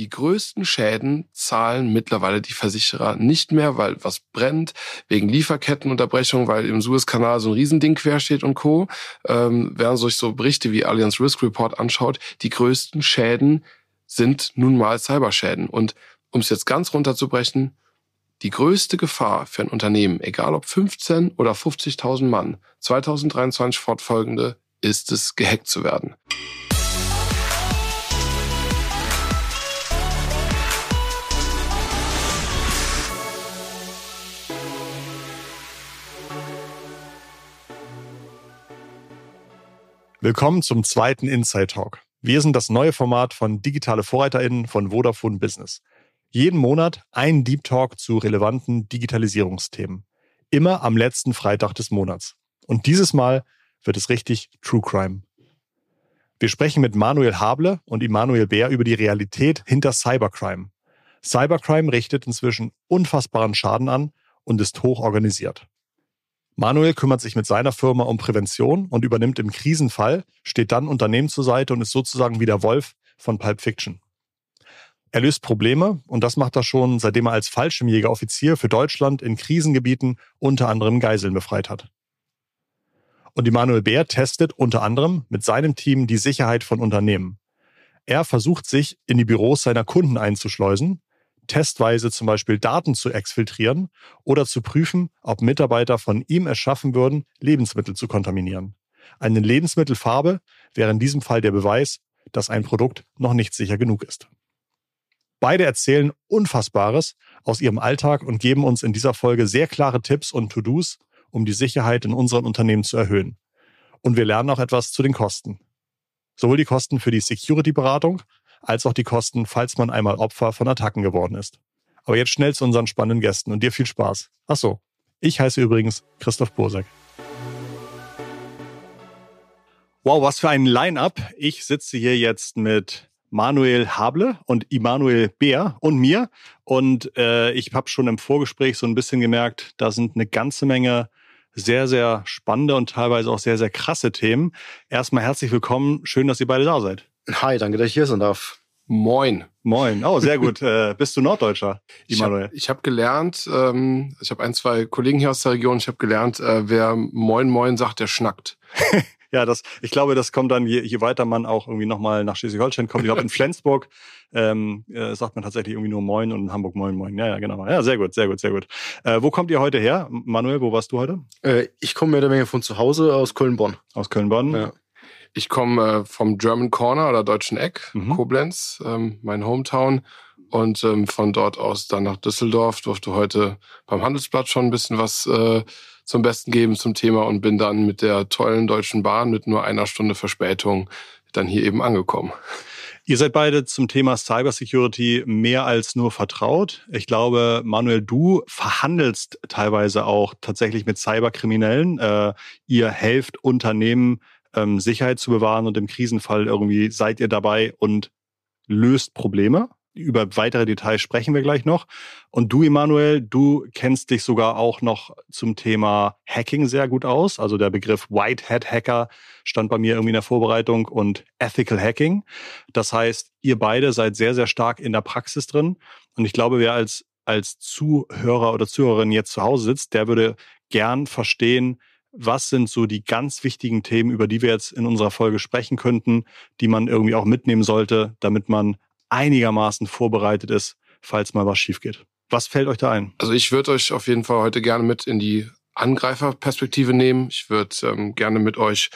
die größten Schäden zahlen mittlerweile die Versicherer nicht mehr, weil was brennt, wegen Lieferkettenunterbrechung, weil im Suezkanal so ein Riesending quersteht und Co. Ähm, während sich so Berichte wie Allianz Risk Report anschaut, die größten Schäden sind nun mal Cyberschäden. Und um es jetzt ganz runterzubrechen, die größte Gefahr für ein Unternehmen, egal ob 15 oder 50.000 Mann, 2023 fortfolgende, ist es, gehackt zu werden. Willkommen zum zweiten Inside Talk. Wir sind das neue Format von Digitale VorreiterInnen von Vodafone Business. Jeden Monat ein Deep Talk zu relevanten Digitalisierungsthemen. Immer am letzten Freitag des Monats. Und dieses Mal wird es richtig True Crime. Wir sprechen mit Manuel Hable und Immanuel Bär über die Realität hinter Cybercrime. Cybercrime richtet inzwischen unfassbaren Schaden an und ist hoch organisiert. Manuel kümmert sich mit seiner Firma um Prävention und übernimmt im Krisenfall, steht dann Unternehmen zur Seite und ist sozusagen wie der Wolf von Pulp Fiction. Er löst Probleme und das macht er schon, seitdem er als Fallschirmjäger-Offizier für Deutschland in Krisengebieten unter anderem Geiseln befreit hat. Und Immanuel Bär testet unter anderem mit seinem Team die Sicherheit von Unternehmen. Er versucht sich in die Büros seiner Kunden einzuschleusen testweise zum Beispiel Daten zu exfiltrieren oder zu prüfen, ob Mitarbeiter von ihm erschaffen würden, Lebensmittel zu kontaminieren. Eine Lebensmittelfarbe wäre in diesem Fall der Beweis, dass ein Produkt noch nicht sicher genug ist. Beide erzählen Unfassbares aus ihrem Alltag und geben uns in dieser Folge sehr klare Tipps und To-Dos, um die Sicherheit in unseren Unternehmen zu erhöhen. Und wir lernen auch etwas zu den Kosten. Sowohl die Kosten für die Security-Beratung als auch die Kosten, falls man einmal Opfer von Attacken geworden ist. Aber jetzt schnell zu unseren spannenden Gästen und dir viel Spaß. Ach ich heiße übrigens Christoph Bosek. Wow, was für ein Line-up. Ich sitze hier jetzt mit Manuel Hable und Immanuel Bär und mir. Und äh, ich habe schon im Vorgespräch so ein bisschen gemerkt, da sind eine ganze Menge sehr, sehr spannende und teilweise auch sehr, sehr krasse Themen. Erstmal herzlich willkommen. Schön, dass ihr beide da seid. Hi, danke, dass ich hier sein darf. Moin. Moin. Oh, sehr gut. äh, bist du Norddeutscher, Immanuel? Ich habe hab gelernt, ähm, ich habe ein, zwei Kollegen hier aus der Region, ich habe gelernt, äh, wer Moin Moin sagt, der schnackt. ja, das, ich glaube, das kommt dann, je, je weiter man auch irgendwie nochmal nach Schleswig-Holstein kommt. Ich glaube, in Flensburg ähm, äh, sagt man tatsächlich irgendwie nur Moin und in Hamburg Moin Moin. Ja, ja, genau. Ja, sehr gut, sehr gut, sehr gut. Äh, wo kommt ihr heute her? Manuel, wo warst du heute? Äh, ich komme mehr oder weniger von zu Hause aus Köln-Bonn. Aus Köln-Bonn? Ja. Ich komme äh, vom German Corner oder Deutschen Eck, mhm. Koblenz, ähm, mein Hometown. Und ähm, von dort aus dann nach Düsseldorf, durfte heute beim Handelsblatt schon ein bisschen was äh, zum Besten geben zum Thema und bin dann mit der tollen Deutschen Bahn mit nur einer Stunde Verspätung dann hier eben angekommen. Ihr seid beide zum Thema Cybersecurity mehr als nur vertraut. Ich glaube, Manuel, du verhandelst teilweise auch tatsächlich mit Cyberkriminellen. Äh, ihr helft Unternehmen ähm, Sicherheit zu bewahren und im Krisenfall irgendwie seid ihr dabei und löst Probleme. Über weitere Details sprechen wir gleich noch. Und du, Emanuel, du kennst dich sogar auch noch zum Thema Hacking sehr gut aus. Also der Begriff White Hat Hacker stand bei mir irgendwie in der Vorbereitung und Ethical Hacking. Das heißt, ihr beide seid sehr, sehr stark in der Praxis drin. Und ich glaube, wer als, als Zuhörer oder Zuhörerin jetzt zu Hause sitzt, der würde gern verstehen, was sind so die ganz wichtigen Themen, über die wir jetzt in unserer Folge sprechen könnten, die man irgendwie auch mitnehmen sollte, damit man einigermaßen vorbereitet ist, falls mal was schief geht. Was fällt euch da ein? Also ich würde euch auf jeden Fall heute gerne mit in die Angreiferperspektive nehmen. Ich würde ähm, gerne mit euch,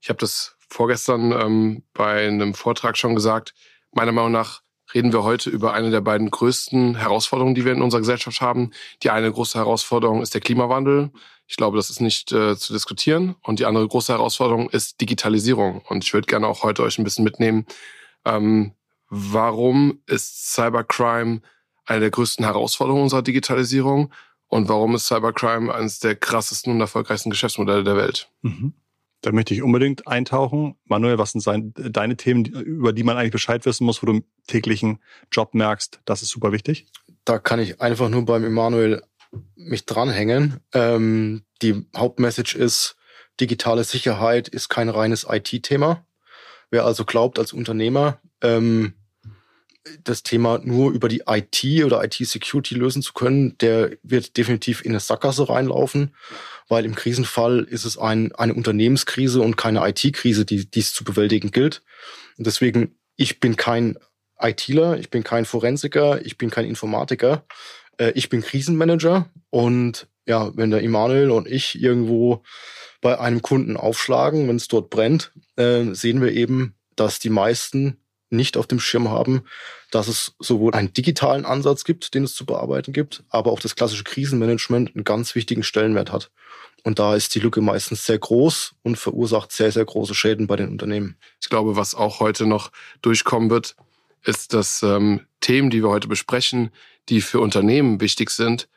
ich habe das vorgestern ähm, bei einem Vortrag schon gesagt, meiner Meinung nach reden wir heute über eine der beiden größten Herausforderungen, die wir in unserer Gesellschaft haben. Die eine große Herausforderung ist der Klimawandel. Ich glaube, das ist nicht äh, zu diskutieren. Und die andere große Herausforderung ist Digitalisierung. Und ich würde gerne auch heute euch ein bisschen mitnehmen, ähm, warum ist Cybercrime eine der größten Herausforderungen unserer Digitalisierung und warum ist Cybercrime eines der krassesten und erfolgreichsten Geschäftsmodelle der Welt. Mhm. Da möchte ich unbedingt eintauchen. Manuel, was sind sein, deine Themen, über die man eigentlich Bescheid wissen muss, wo du im täglichen Job merkst, das ist super wichtig? Da kann ich einfach nur beim Emanuel mich dranhängen. Ähm, die Hauptmessage ist, digitale Sicherheit ist kein reines IT-Thema. Wer also glaubt als Unternehmer, ähm, das Thema nur über die IT oder IT-Security lösen zu können, der wird definitiv in eine Sackgasse reinlaufen, weil im Krisenfall ist es ein, eine Unternehmenskrise und keine IT-Krise, die dies zu bewältigen gilt. Und deswegen, ich bin kein ITler, ich bin kein Forensiker, ich bin kein Informatiker, äh, ich bin Krisenmanager und ja, wenn der Immanuel und ich irgendwo bei einem Kunden aufschlagen, wenn es dort brennt, äh, sehen wir eben, dass die meisten nicht auf dem Schirm haben, dass es sowohl einen digitalen Ansatz gibt, den es zu bearbeiten gibt, aber auch das klassische Krisenmanagement einen ganz wichtigen Stellenwert hat. Und da ist die Lücke meistens sehr groß und verursacht sehr, sehr große Schäden bei den Unternehmen. Ich glaube, was auch heute noch durchkommen wird, ist, dass ähm, Themen, die wir heute besprechen, die für Unternehmen wichtig sind,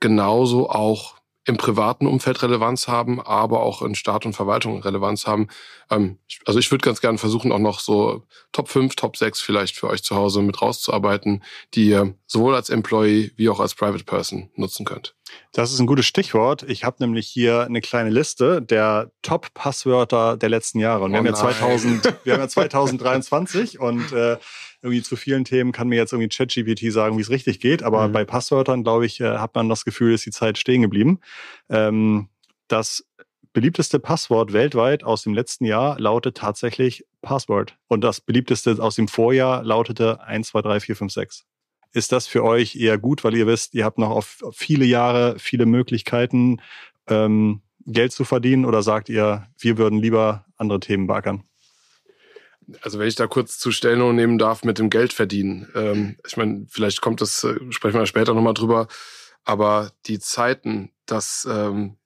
genauso auch im privaten Umfeld Relevanz haben, aber auch in Staat und Verwaltung Relevanz haben. Ähm, also ich würde ganz gerne versuchen, auch noch so Top 5, Top 6 vielleicht für euch zu Hause mit rauszuarbeiten, die ihr sowohl als Employee wie auch als Private Person nutzen könnt. Das ist ein gutes Stichwort. Ich habe nämlich hier eine kleine Liste der Top-Passwörter der letzten Jahre. Und wir, oh haben ja 2000, wir haben ja 2023 und äh, irgendwie zu vielen Themen kann mir jetzt irgendwie ChatGPT sagen, wie es richtig geht. Aber mhm. bei Passwörtern, glaube ich, äh, hat man das Gefühl, ist die Zeit stehen geblieben. Ähm, das beliebteste Passwort weltweit aus dem letzten Jahr lautet tatsächlich Password. Und das beliebteste aus dem Vorjahr lautete 1, 2, 3, 4, 5, 6. Ist das für euch eher gut, weil ihr wisst, ihr habt noch auf viele Jahre viele Möglichkeiten, ähm, Geld zu verdienen? Oder sagt ihr, wir würden lieber andere Themen backern? Also wenn ich da kurz zu Stellung nehmen darf mit dem Geld verdienen. Ähm, ich meine, vielleicht kommt das, äh, sprechen wir später nochmal drüber, aber die Zeiten, dass, ähm,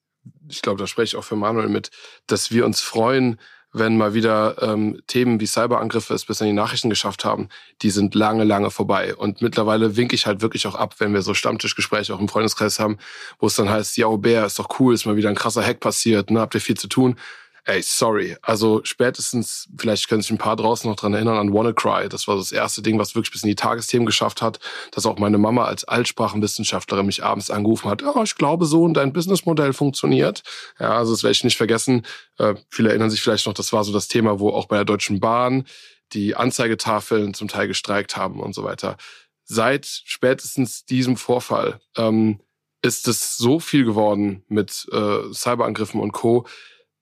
ich glaube, da spreche ich auch für Manuel mit, dass wir uns freuen, wenn mal wieder ähm, Themen wie Cyberangriffe es bis in die Nachrichten geschafft haben, die sind lange, lange vorbei. Und mittlerweile winke ich halt wirklich auch ab, wenn wir so Stammtischgespräche auch im Freundeskreis haben, wo es dann heißt, ja, Bär, ist doch cool, ist mal wieder ein krasser Hack passiert, ne, habt ihr viel zu tun. Ey, sorry. Also spätestens, vielleicht können sich ein paar draußen noch dran erinnern, an WannaCry. Das war das erste Ding, was wirklich bis in die Tagesthemen geschafft hat, dass auch meine Mama als Altsprachenwissenschaftlerin mich abends angerufen hat, oh, ich glaube so und dein Businessmodell funktioniert. Ja, also das werde ich nicht vergessen. Äh, viele erinnern sich vielleicht noch, das war so das Thema, wo auch bei der Deutschen Bahn die Anzeigetafeln zum Teil gestreikt haben und so weiter. Seit spätestens diesem Vorfall ähm, ist es so viel geworden mit äh, Cyberangriffen und Co.,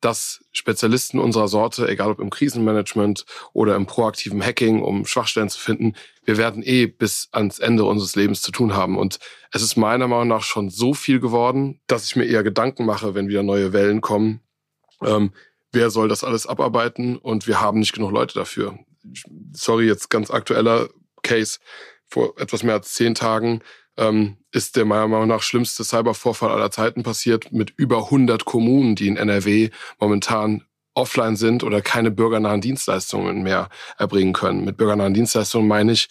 dass Spezialisten unserer Sorte, egal ob im Krisenmanagement oder im proaktiven Hacking, um Schwachstellen zu finden, wir werden eh bis ans Ende unseres Lebens zu tun haben. Und es ist meiner Meinung nach schon so viel geworden, dass ich mir eher Gedanken mache, wenn wieder neue Wellen kommen. Ähm, wer soll das alles abarbeiten? Und wir haben nicht genug Leute dafür. Sorry, jetzt ganz aktueller Case. Vor etwas mehr als zehn Tagen ähm, ist der meiner Meinung nach schlimmste Cybervorfall aller Zeiten passiert mit über 100 Kommunen, die in NRW momentan offline sind oder keine bürgernahen Dienstleistungen mehr erbringen können. Mit bürgernahen Dienstleistungen meine ich,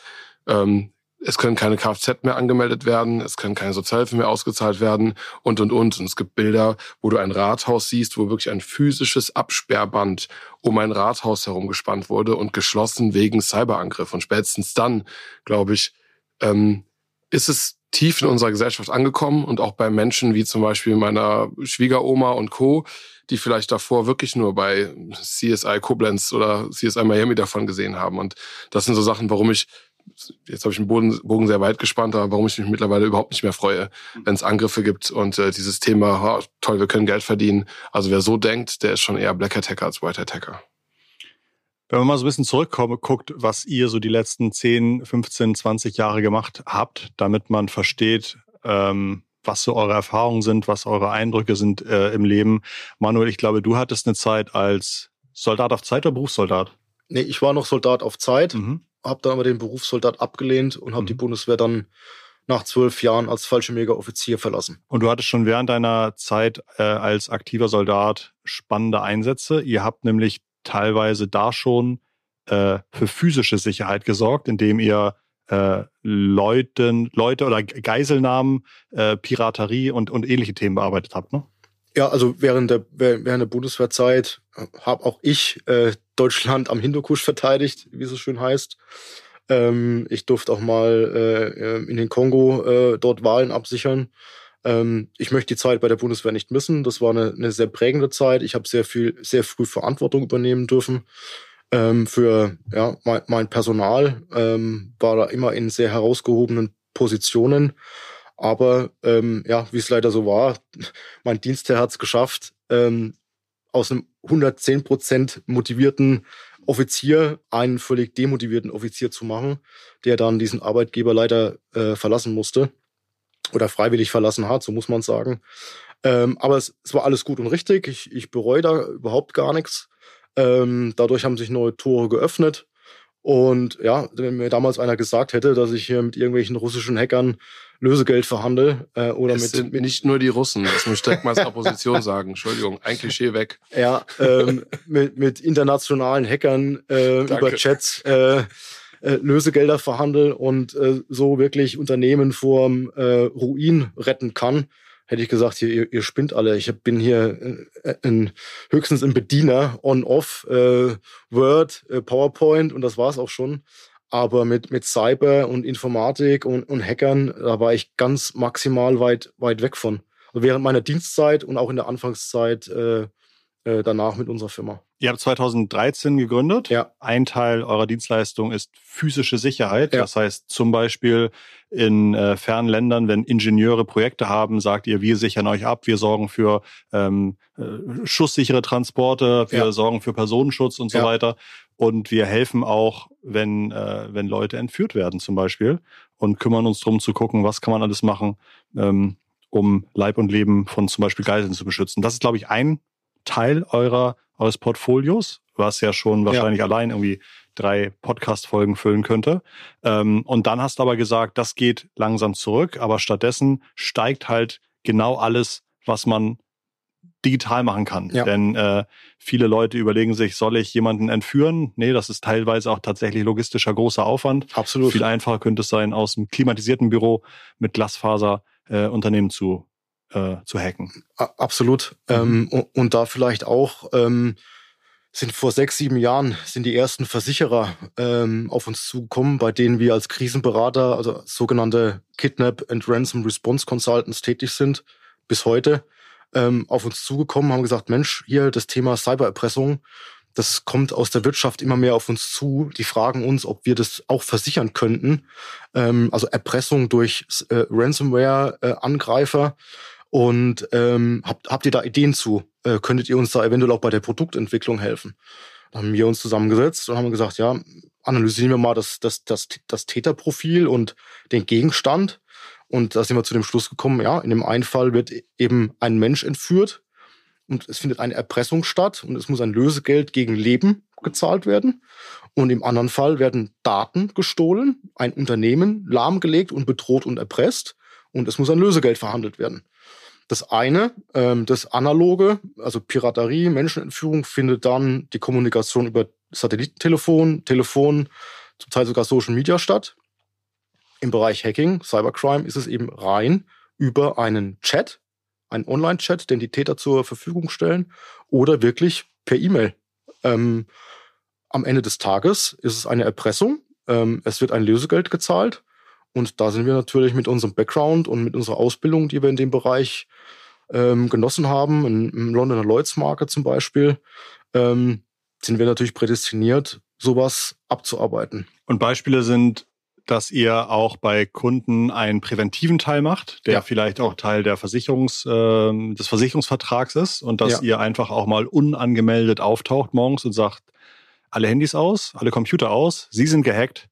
ähm, es können keine Kfz mehr angemeldet werden, es können keine Sozialhilfe mehr ausgezahlt werden und, und, und. Und es gibt Bilder, wo du ein Rathaus siehst, wo wirklich ein physisches Absperrband um ein Rathaus herum gespannt wurde und geschlossen wegen Cyberangriff. Und spätestens dann, glaube ich, ähm, ist es tief in unserer Gesellschaft angekommen und auch bei Menschen wie zum Beispiel meiner Schwiegeroma und Co., die vielleicht davor wirklich nur bei CSI Koblenz oder CSI Miami davon gesehen haben. Und das sind so Sachen, warum ich, jetzt habe ich den Boden, Bogen sehr weit gespannt, aber warum ich mich mittlerweile überhaupt nicht mehr freue, wenn es Angriffe gibt und äh, dieses Thema, oh, toll, wir können Geld verdienen. Also wer so denkt, der ist schon eher Black Hat Hacker als White Hat Hacker. Wenn man mal so ein bisschen zurückkommt, guckt, was ihr so die letzten 10, 15, 20 Jahre gemacht habt, damit man versteht, ähm, was so eure Erfahrungen sind, was eure Eindrücke sind äh, im Leben. Manuel, ich glaube, du hattest eine Zeit als Soldat auf Zeit oder Berufssoldat? Nee, ich war noch Soldat auf Zeit, mhm. habe dann aber den Berufssoldat abgelehnt und habe mhm. die Bundeswehr dann nach zwölf Jahren als Fallschirmjäger-Offizier verlassen. Und du hattest schon während deiner Zeit äh, als aktiver Soldat spannende Einsätze. Ihr habt nämlich teilweise da schon äh, für physische Sicherheit gesorgt, indem ihr äh, Leuten, Leute oder Geiselnahmen, äh, Piraterie und, und ähnliche Themen bearbeitet habt, ne? Ja, also während der, während der Bundeswehrzeit äh, habe auch ich äh, Deutschland am Hindukusch verteidigt, wie es so schön heißt. Ähm, ich durfte auch mal äh, äh, in den Kongo äh, dort Wahlen absichern. Ähm, ich möchte die Zeit bei der Bundeswehr nicht missen. Das war eine, eine sehr prägende Zeit. Ich habe sehr viel, sehr früh Verantwortung übernehmen dürfen. Ähm, für ja, mein, mein Personal ähm, war da immer in sehr herausgehobenen Positionen. Aber ähm, ja, wie es leider so war, mein Dienstherr hat es geschafft, ähm, aus einem 110 Prozent motivierten Offizier einen völlig demotivierten Offizier zu machen, der dann diesen Arbeitgeber leider äh, verlassen musste oder freiwillig verlassen hat, so muss man sagen. Ähm, aber es, es war alles gut und richtig. Ich, ich bereue da überhaupt gar nichts. Ähm, dadurch haben sich neue Tore geöffnet. Und ja, wenn mir damals einer gesagt hätte, dass ich hier mit irgendwelchen russischen Hackern Lösegeld verhandle äh, oder es mit, sind mit nicht nur die Russen, das muss ich direkt mal als Opposition sagen. Entschuldigung, ein Klischee weg. ja ähm, mit, mit internationalen Hackern äh, über Chats äh, äh, Lösegelder verhandle und äh, so wirklich Unternehmen vorm äh, Ruin retten kann, hätte ich gesagt, hier, ihr, ihr spinnt alle. Ich bin hier äh, ein, höchstens ein Bediener on-off, äh, Word, äh, PowerPoint und das war's auch schon. Aber mit, mit Cyber und Informatik und, und Hackern, da war ich ganz maximal weit, weit weg von. Also während meiner Dienstzeit und auch in der Anfangszeit äh, äh, danach mit unserer Firma. Ihr habt 2013 gegründet. Ja. Ein Teil eurer Dienstleistung ist physische Sicherheit. Ja. Das heißt zum Beispiel in äh, fernen Ländern, wenn Ingenieure Projekte haben, sagt ihr, wir sichern euch ab, wir sorgen für ähm, äh, schusssichere Transporte, wir Ja. sorgen für Personenschutz und so Ja. weiter. Und wir helfen auch, wenn, äh, wenn Leute entführt werden zum Beispiel und kümmern uns drum zu gucken, was kann man alles machen, ähm, um Leib und Leben von zum Beispiel Geiseln zu beschützen. Das ist, glaube ich, ein Teil eurer, eures Portfolios, was ja schon wahrscheinlich allein irgendwie drei Podcast-Folgen füllen könnte. Ähm, und dann hast du aber gesagt, das geht langsam zurück, aber stattdessen steigt halt genau alles, was man digital machen kann. Ja. Denn äh, viele Leute überlegen sich, soll ich jemanden entführen? Nee, das ist teilweise auch tatsächlich logistischer großer Aufwand. Absolut. Viel einfacher könnte es sein, aus einem klimatisierten Büro mit Glasfaser äh, Unternehmen zu, äh, zu hacken. Absolut. Ähm, und, da vielleicht auch ähm, sind vor sechs, sieben Jahren sind die ersten Versicherer ähm, auf uns zugekommen, bei denen wir als Krisenberater, also sogenannte Kidnap and Ransom Response Consultants tätig sind, bis heute ähm, auf uns zugekommen, haben gesagt, Mensch, hier das Thema Cybererpressung, das kommt aus der Wirtschaft immer mehr auf uns zu. Die fragen uns, ob wir das auch versichern könnten. Ähm, also Erpressung durch äh, Ransomware-Angreifer. Und ähm, habt, habt ihr da Ideen zu? Äh, könntet ihr uns da eventuell auch bei der Produktentwicklung helfen? Da haben wir uns zusammengesetzt und haben gesagt, ja, analysieren wir mal das, das, das, das Täterprofil und den Gegenstand. Und da sind wir zu dem Schluss gekommen, ja, in dem einen Fall wird eben ein Mensch entführt und es findet eine Erpressung statt und es muss ein Lösegeld gegen Leben gezahlt werden. Und im anderen Fall werden Daten gestohlen, ein Unternehmen lahmgelegt und bedroht und erpresst und es muss ein Lösegeld verhandelt werden. Das eine, ähm, das analoge, also Piraterie, Menschenentführung, findet dann die Kommunikation über Satellitentelefon, Telefon, zum Teil sogar Social Media statt. Im Bereich Hacking, Cybercrime ist es eben rein über einen Chat, einen Online-Chat, den die Täter zur Verfügung stellen, oder wirklich per E-Mail. Ähm, am Ende des Tages ist es eine Erpressung. Ähm, es wird ein Lösegeld gezahlt. Und da sind wir natürlich mit unserem Background und mit unserer Ausbildung, die wir in dem Bereich ähm, genossen haben, im, Londoner Lloyds Market zum Beispiel, ähm, sind wir natürlich prädestiniert, sowas abzuarbeiten. Und Beispiele sind, dass ihr auch bei Kunden einen präventiven Teil macht, der Ja. vielleicht auch Teil der Versicherungs, äh, des Versicherungsvertrags ist und dass Ja. ihr einfach auch mal unangemeldet auftaucht morgens und sagt, alle Handys aus, alle Computer aus, Sie sind gehackt.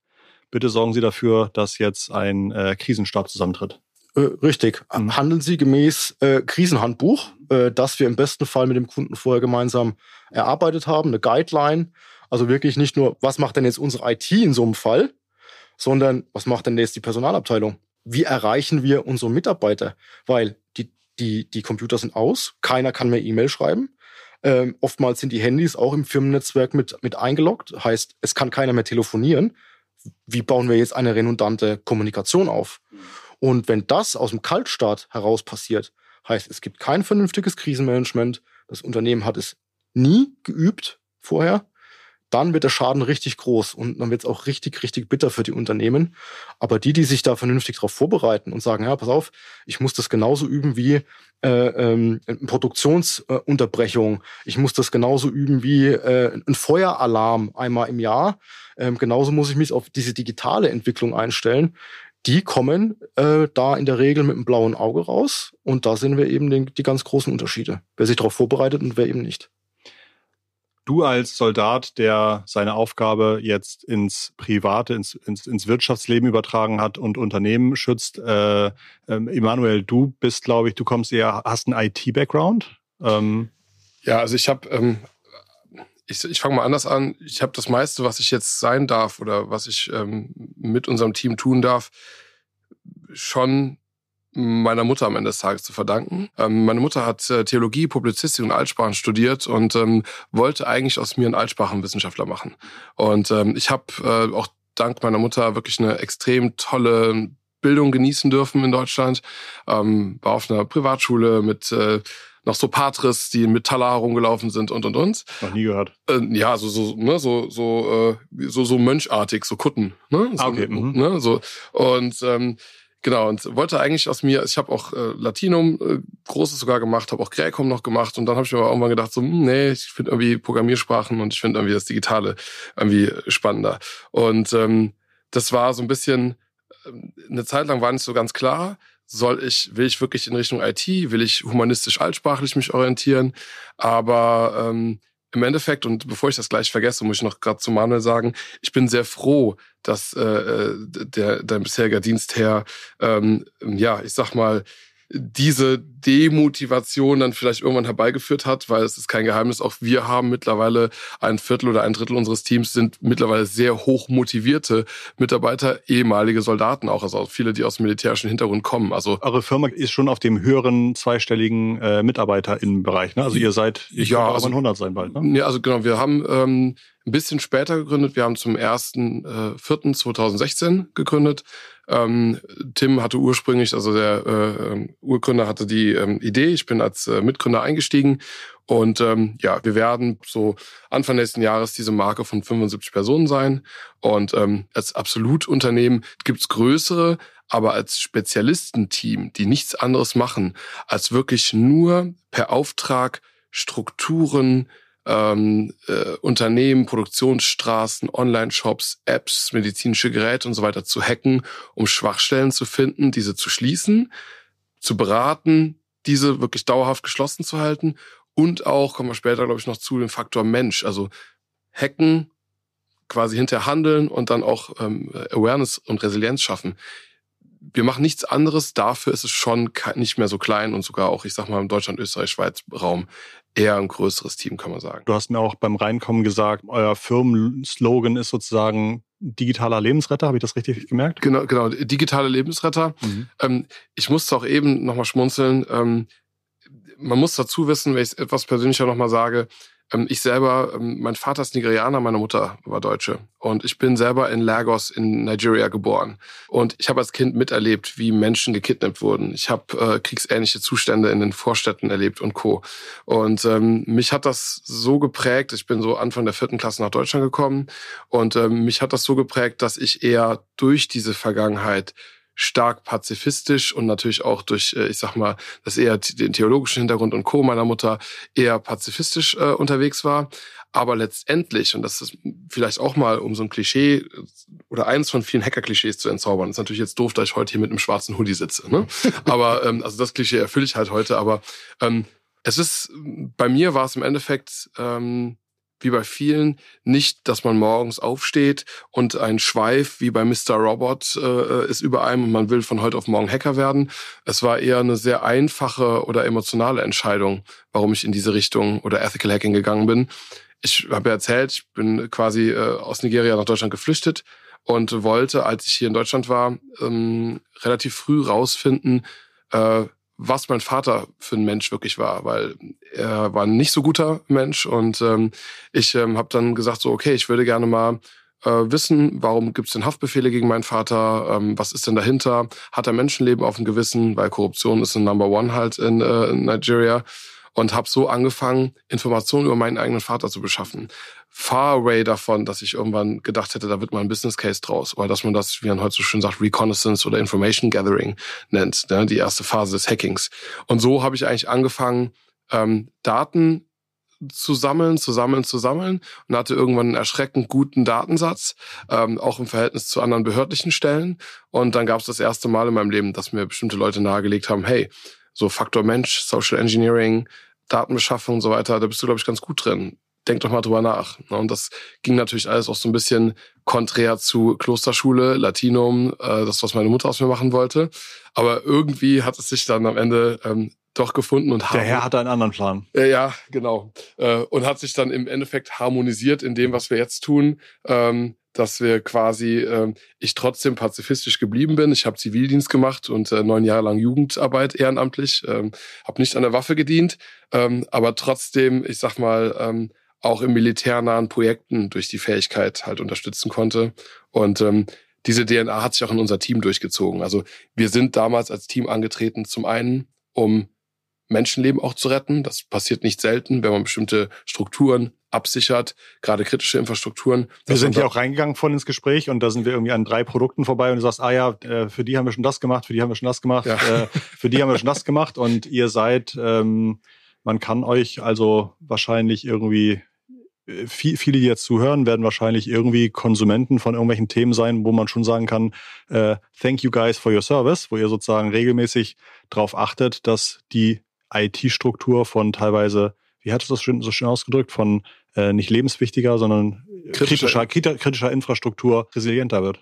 Bitte sorgen Sie dafür, dass jetzt ein äh, Krisenstab zusammentritt. Äh, richtig. Mhm. Handeln Sie gemäß äh, Krisenhandbuch, äh, das wir im besten Fall mit dem Kunden vorher gemeinsam erarbeitet haben, eine Guideline. Also wirklich nicht nur, was macht denn jetzt unsere IT in so einem Fall, sondern was macht denn jetzt die Personalabteilung? Wie erreichen wir unsere Mitarbeiter? Weil die, die, die Computer sind aus, keiner kann mehr E-Mail schreiben. Ähm, oftmals sind die Handys auch im Firmennetzwerk mit, mit eingeloggt. Heißt, es kann keiner mehr telefonieren. Wie bauen wir jetzt eine redundante Kommunikation auf? Und wenn das aus dem Kaltstart heraus passiert, heißt, es gibt kein vernünftiges Krisenmanagement, das Unternehmen hat es nie geübt vorher, dann wird der Schaden richtig groß und dann wird es auch richtig, richtig bitter für die Unternehmen. Aber die, die sich da vernünftig darauf vorbereiten und sagen, ja, pass auf, ich muss das genauso üben wie äh, ähm, Produktionsunterbrechung, ich muss das genauso üben wie äh, ein Feueralarm einmal im Jahr, ähm, genauso muss ich mich auf diese digitale Entwicklung einstellen. Die kommen äh, da in der Regel mit einem blauen Auge raus und da sehen wir eben den, die ganz großen Unterschiede. Wer sich darauf vorbereitet und wer eben nicht du als Soldat, der seine Aufgabe jetzt ins Private, ins, ins, ins Wirtschaftsleben übertragen hat und Unternehmen schützt, äh, äh, Emanuel, du bist, glaube ich, du kommst eher, hast einen IT-Background? Ähm. Ja, also ich habe, ähm, ich, ich fange mal anders an. Ich habe das meiste, was ich jetzt sein darf oder was ich ähm, mit unserem Team tun darf, schon meiner Mutter am Ende des Tages zu verdanken. Ähm, meine Mutter hat äh, Theologie, Publizistik und Altsprachen studiert und ähm, wollte eigentlich aus mir einen Altsprachenwissenschaftler machen. Und ähm, ich habe äh, auch dank meiner Mutter wirklich eine extrem tolle Bildung genießen dürfen in Deutschland. Ähm, war auf einer Privatschule mit äh, noch so Patres, die mit Talar rumgelaufen sind und und und. Noch nie gehört. Äh, ja, so so ne, so so äh, so so mönchartig, so Kutten, ne? So, ah, okay. Mhm. ne? So und ähm, Genau, und wollte eigentlich aus mir, ich habe auch äh, Latinum äh, Großes sogar gemacht, habe auch Gräkum noch gemacht und dann habe ich mir aber irgendwann gedacht, so, hm, nee, ich finde irgendwie Programmiersprachen und ich finde irgendwie das Digitale irgendwie spannender. Und ähm, das war so ein bisschen, äh, eine Zeit lang war nicht so ganz klar, soll ich, will ich wirklich in Richtung IT, will ich humanistisch altsprachlich mich orientieren, aber ähm, im Endeffekt, und bevor ich das gleich vergesse, muss ich noch gerade zu Manuel sagen, ich bin sehr froh, dass äh, äh der dein bisheriger Dienstherr, ähm, ja, ich sag mal, diese Demotivation dann vielleicht irgendwann herbeigeführt hat, weil es ist kein Geheimnis, auch wir haben mittlerweile ein Viertel oder ein Drittel unseres Teams sind mittlerweile sehr hoch motivierte Mitarbeiter, ehemalige Soldaten auch, also viele, die aus dem militärischen Hintergrund kommen. Also eure Firma ist schon auf dem höheren zweistelligen äh, MitarbeiterInnenbereich, ne? Also ihr seid, ich ja, also, 100 sein bald, ne? Ja, also genau, wir haben ähm, ein bisschen später gegründet. Wir haben zum 1.4.2016 äh, gegründet. Ähm, Tim hatte ursprünglich, also der äh, ähm, Urgründer hatte die ähm, Idee. Ich bin als äh, Mitgründer eingestiegen und ähm, ja, wir werden so Anfang nächsten Jahres diese Marke von 75 Personen sein. Und ähm, als Absolutunternehmen gibt's größere, aber als Spezialistenteam, die nichts anderes machen, als wirklich nur per Auftrag Strukturen, ähm, äh, Unternehmen, Produktionsstraßen, Online-Shops, Apps, medizinische Geräte und so weiter zu hacken, um Schwachstellen zu finden, diese zu schließen, zu beraten, diese wirklich dauerhaft geschlossen zu halten und auch, kommen wir später, glaube ich, noch zu, dem Faktor Mensch. Also hacken, quasi hinterher handeln und dann auch ähm, Awareness und Resilienz schaffen. Wir machen nichts anderes, dafür ist es schon nicht mehr so klein und sogar auch, ich sag mal, im Deutschland, Österreich, Schweiz Raum eher ein größeres Team, kann man sagen. Du hast mir auch beim Reinkommen gesagt, euer Firmenslogan ist sozusagen digitaler Lebensretter, habe ich das richtig gemerkt? Genau, genau, digitale Lebensretter. Mhm. Ähm, ich musste auch eben nochmal schmunzeln. Ähm, man muss dazu wissen, wenn ich es etwas persönlicher nochmal sage, ich selber, ähm, mein Vater ist Nigerianer, meine Mutter war Deutsche. Und ich bin selber in Lagos in Nigeria geboren. Und ich habe als Kind miterlebt, wie Menschen gekidnappt wurden. Ich habe äh, kriegsähnliche Zustände in den Vorstädten erlebt und Co. Und ähm, mich hat das so geprägt, ich bin so Anfang der vierten Klasse nach Deutschland gekommen. Und ähm, mich hat das so geprägt, dass ich eher durch diese Vergangenheit stark pazifistisch und natürlich auch durch, äh, ich sag mal, das eher den theologischen Hintergrund und Co. meiner Mutter eher pazifistisch äh, unterwegs war. Aber letztendlich, und das ist vielleicht auch mal, um so ein Klischee äh, oder eins von vielen Hacker-Klischees zu entzaubern, ist natürlich jetzt doof, da ich heute hier mit einem schwarzen Hoodie sitze. Ne? aber ähm, also das Klischee erfülle ich halt heute. Aber ähm, es ist, bei mir war es im Endeffekt ähm, wie bei vielen nicht, dass man morgens aufsteht und ein Schweif wie bei Mr. Robot äh, ist über einem und man will von heute auf morgen Hacker werden. Es war eher eine sehr einfache oder emotionale Entscheidung, warum ich in diese Richtung oder Ethical Hacking gegangen bin. Ich habe ja erzählt, ich bin quasi äh, aus Nigeria nach Deutschland geflüchtet und wollte, als ich hier in Deutschland war, ähm, relativ früh rausfinden, äh, was mein Vater für ein Mensch wirklich war, weil er war ein nicht so guter Mensch und ähm, ich ähm, habe dann gesagt so okay, ich würde gerne mal äh, wissen, warum gibt es denn Haftbefehle gegen meinen Vater, ähm, was ist denn dahinter, hat er Menschenleben auf dem Gewissen, weil Korruption ist ein Number One halt in, äh, in Nigeria und habe so angefangen, Informationen über meinen eigenen Vater zu beschaffen. Far away davon, dass ich irgendwann gedacht hätte, da wird mal ein Business Case draus oder dass man das, wie man heute so schön sagt, Reconnaissance oder Information Gathering nennt, ne, die erste Phase des Hackings. Und so habe ich eigentlich angefangen, ähm, Daten zu sammeln, zu sammeln, zu sammeln und hatte irgendwann einen erschreckend guten Datensatz, ähm, auch im Verhältnis zu anderen behördlichen Stellen. Und dann gab es das erste Mal in meinem Leben, dass mir bestimmte Leute nahegelegt haben, hey, so Faktor Mensch, Social Engineering, Datenbeschaffung und so weiter, da bist du, glaube ich, ganz gut drin. Denk doch mal drüber nach. Ne? Und das ging natürlich alles auch so ein bisschen konträr zu Klosterschule, Latinum, äh, das, was meine Mutter aus mir machen wollte. Aber irgendwie hat es sich dann am Ende ähm, doch gefunden und Der Herr hatte einen anderen Plan. Ja, genau. Äh, und hat sich dann im Endeffekt harmonisiert in dem, was wir jetzt tun. Dass wir quasi, äh, ich trotzdem pazifistisch geblieben bin. Ich habe Zivildienst gemacht und äh, neun Jahre lang Jugendarbeit ehrenamtlich, ähm, habe nicht an der Waffe gedient, ähm, aber trotzdem, ich sag mal, ähm, auch in militärnahen Projekten durch die Fähigkeit halt unterstützen konnte. Und ähm, diese DNA hat sich auch in unser Team durchgezogen. Also wir sind damals als Team angetreten, zum einen, um Menschenleben auch zu retten. Das passiert nicht selten, wenn man bestimmte Strukturen absichert, gerade kritische Infrastrukturen. Wir sind ja auch reingegangen von ins Gespräch und da sind wir irgendwie an drei Produkten vorbei und du sagst, ah ja, äh, für die haben wir schon das gemacht, für die haben wir schon das gemacht, ja. Äh, für die haben wir schon das gemacht und ihr seid, ähm, man kann euch also wahrscheinlich irgendwie äh, viele, die jetzt zuhören, werden wahrscheinlich irgendwie Konsumenten von irgendwelchen Themen sein, wo man schon sagen kann, äh, thank you guys for your service, wo ihr sozusagen regelmäßig darauf achtet, dass die IT-Struktur von teilweise, wie hat es das so schön ausgedrückt, von äh, nicht lebenswichtiger, sondern kritischer, kritischer, kritischer Infrastruktur resilienter wird.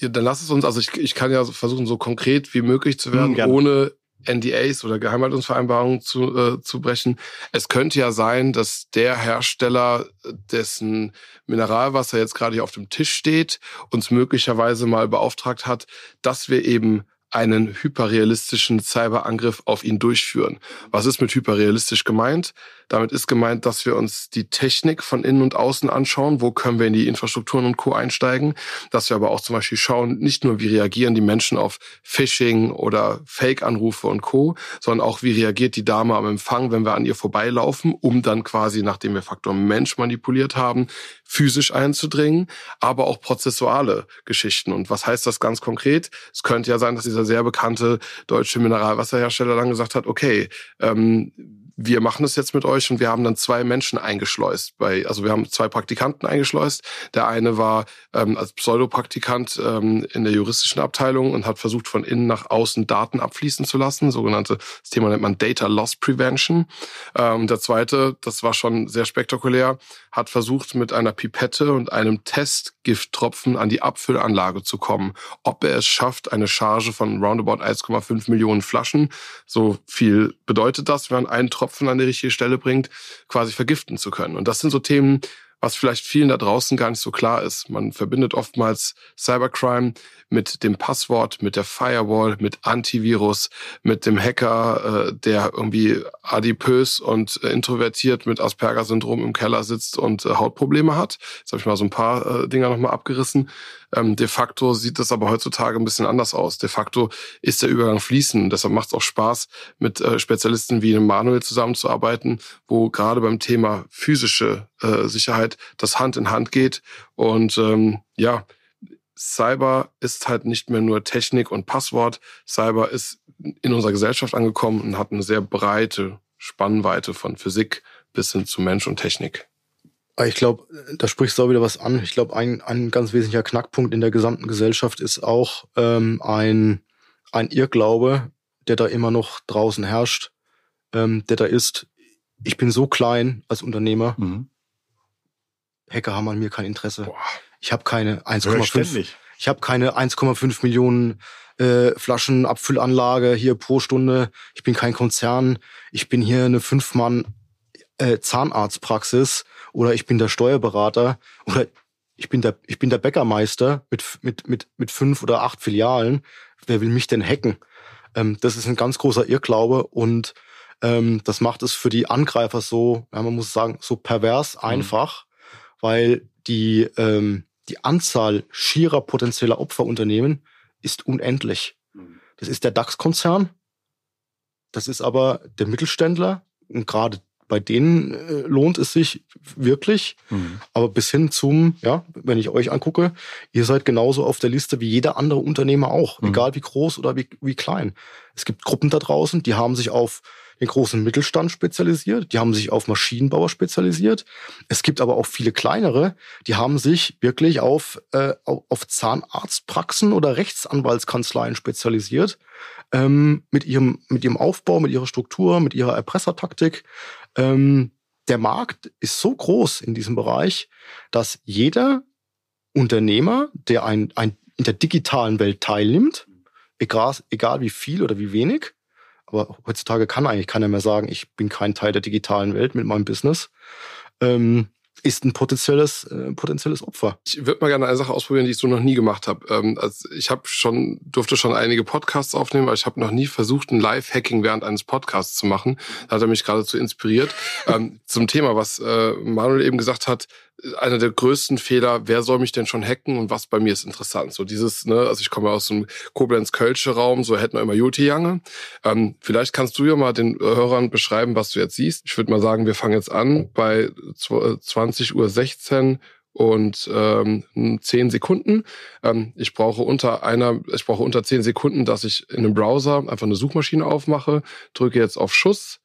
Dann lass es uns, also ich, ich kann ja versuchen, so konkret wie möglich zu werden, hm, ohne NDAs oder Geheimhaltungsvereinbarungen zu, äh, zu brechen. Es könnte ja sein, dass der Hersteller, dessen Mineralwasser jetzt gerade hier auf dem Tisch steht, uns möglicherweise mal beauftragt hat, dass wir eben einen hyperrealistischen Cyberangriff auf ihn durchführen. Was ist mit hyperrealistisch gemeint? Damit ist gemeint, dass wir uns die Technik von innen und außen anschauen. Wo können wir in die Infrastrukturen und Co. einsteigen? Dass wir aber auch zum Beispiel schauen, nicht nur wie reagieren die Menschen auf Phishing oder Fake-Anrufe und Co., sondern auch wie reagiert die Dame am Empfang, wenn wir an ihr vorbeilaufen, um dann quasi, nachdem wir Faktor Mensch manipuliert haben, physisch einzudringen, aber auch prozessuale Geschichten. Und was heißt das ganz konkret? Es könnte ja sein, dass dieser sehr bekannte deutsche Mineralwasserhersteller dann gesagt hat, okay, ähm, wir machen das jetzt mit euch und wir haben dann zwei Menschen eingeschleust. Bei, also wir haben zwei Praktikanten eingeschleust. Der eine war ähm, als Pseudopraktikant ähm, in der juristischen Abteilung und hat versucht, von innen nach außen Daten abfließen zu lassen. Sogenannte, das Thema nennt man Data Loss Prevention. Ähm, der zweite, das war schon sehr spektakulär, hat versucht, mit einer Pipette und einem Testgifttropfen an die Abfüllanlage zu kommen. Ob er es schafft, eine Charge von roundabout 1,5 Millionen Flaschen, so viel bedeutet das, wenn man einen Tropfen an die richtige Stelle bringt, quasi vergiften zu können. Und das sind so Themen, was vielleicht vielen da draußen gar nicht so klar ist. Man verbindet oftmals Cybercrime mit dem Passwort, mit der Firewall, mit Antivirus, mit dem Hacker, äh, der irgendwie adipös und äh, introvertiert mit Asperger-Syndrom im Keller sitzt und äh, Hautprobleme hat. Jetzt habe ich mal so ein paar Dinger nochmal abgerissen. Ähm, de facto sieht das aber heutzutage ein bisschen anders aus. De facto ist der Übergang fließend. Deshalb macht es auch Spaß, mit äh, Spezialisten wie Manuel zusammenzuarbeiten, wo gerade beim Thema physische äh, Sicherheit das Hand in Hand geht. Und ähm, ja, Cyber ist halt nicht mehr nur Technik und Passwort. Cyber ist in unserer Gesellschaft angekommen und hat eine sehr breite Spannweite von Physik bis hin zu Mensch und Technik. Ich glaube, da sprichst du auch wieder was an. Ich glaube, ein, ein ganz wesentlicher Knackpunkt in der gesamten Gesellschaft ist auch ähm, ein, ein Irrglaube, der da immer noch draußen herrscht, ähm, der da ist, ich bin so klein als Unternehmer, mhm. Hacker haben an mir kein Interesse. Boah. Ich habe keine 1,5. Ich habe keine 1,5 Millionen äh, Flaschen Abfüllanlage hier pro Stunde. Ich bin kein Konzern. Ich bin hier eine Fünf-Mann äh, Zahnarztpraxis oder ich bin der Steuerberater oder ich bin der ich bin der Bäckermeister mit mit mit mit fünf oder acht Filialen. Wer will mich denn hacken? Ähm, das ist ein ganz großer Irrglaube und ähm, das macht es für die Angreifer so, ja, man muss sagen, so pervers mhm. einfach, mhm. weil die ähm, die Anzahl schierer potenzieller Opferunternehmen ist unendlich. Mhm. Das ist der DAX-Konzern, das ist aber der Mittelständler Und gerade bei denen äh, lohnt es sich wirklich. Mhm. Aber bis hin zum, ja, wenn ich euch angucke, ihr seid genauso auf der Liste wie jeder andere Unternehmer auch, mhm. egal wie groß oder wie, wie klein. Es gibt Gruppen da draußen, die haben sich auf den großen Mittelstand spezialisiert, die haben sich auf Maschinenbauer spezialisiert. Es gibt aber auch viele kleinere, die haben sich wirklich auf, äh, auf Zahnarztpraxen oder Rechtsanwaltskanzleien spezialisiert. Ähm, mit, ihrem, mit ihrem Aufbau, mit ihrer Struktur, mit ihrer Erpressertaktik. Ähm, der Markt ist so groß in diesem Bereich, dass jeder Unternehmer, der ein, ein in der digitalen Welt teilnimmt, egal, egal wie viel oder wie wenig, aber heutzutage kann eigentlich keiner mehr sagen, ich bin kein Teil der digitalen Welt mit meinem Business. Ähm, ist ein potenzielles, äh, potenzielles Opfer. Ich würde mal gerne eine Sache ausprobieren, die ich so noch nie gemacht habe. Ähm, also ich habe schon, durfte schon einige Podcasts aufnehmen, aber ich habe noch nie versucht, ein Live-Hacking während eines Podcasts zu machen. Da hat er mich geradezu inspiriert. ähm, zum Thema, was äh, Manuel eben gesagt hat, einer der größten Fehler, wer soll mich denn schon hacken und was bei mir ist interessant. So dieses, ne, also ich komme aus dem Koblenz-Kölsche Raum, so hätten wir immer Juti Jange. Ähm, vielleicht kannst du ja mal den Hörern beschreiben, was du jetzt siehst. Ich würde mal sagen, wir fangen jetzt an bei 20 Uhr 16 und ähm, 10 Sekunden. Ähm, ich brauche unter einer, ich brauche unter 10 Sekunden, dass ich in einem Browser einfach eine Suchmaschine aufmache, drücke jetzt auf Schuss,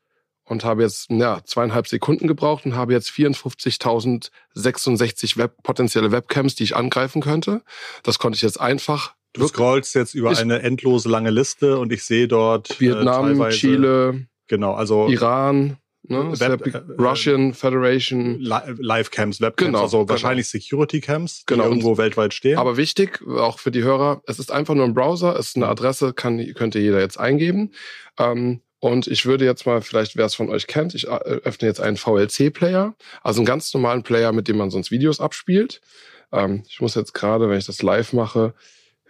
und habe jetzt ja, zweieinhalb Sekunden gebraucht und habe jetzt 54.066 Web, potenzielle Webcams, die ich angreifen könnte. Das konnte ich jetzt einfach. Du scrollst jetzt über eine endlose lange Liste und ich sehe dort äh, Vietnam, äh, Chile, genau, also Iran, ne, Web, äh, Russian Federation, Livecams, Webcams, genau, also genau. wahrscheinlich Security Cams, die genau. irgendwo weltweit stehen. Aber wichtig, auch für die Hörer, es ist einfach nur ein Browser, es ist eine Adresse, kann, könnte jeder jetzt eingeben. Ähm, und ich würde jetzt mal, vielleicht wer es von euch kennt, ich äh, öffne jetzt einen VLC-Player, also einen ganz normalen Player, mit dem man sonst Videos abspielt. Ähm, ich muss jetzt gerade, wenn ich das live mache,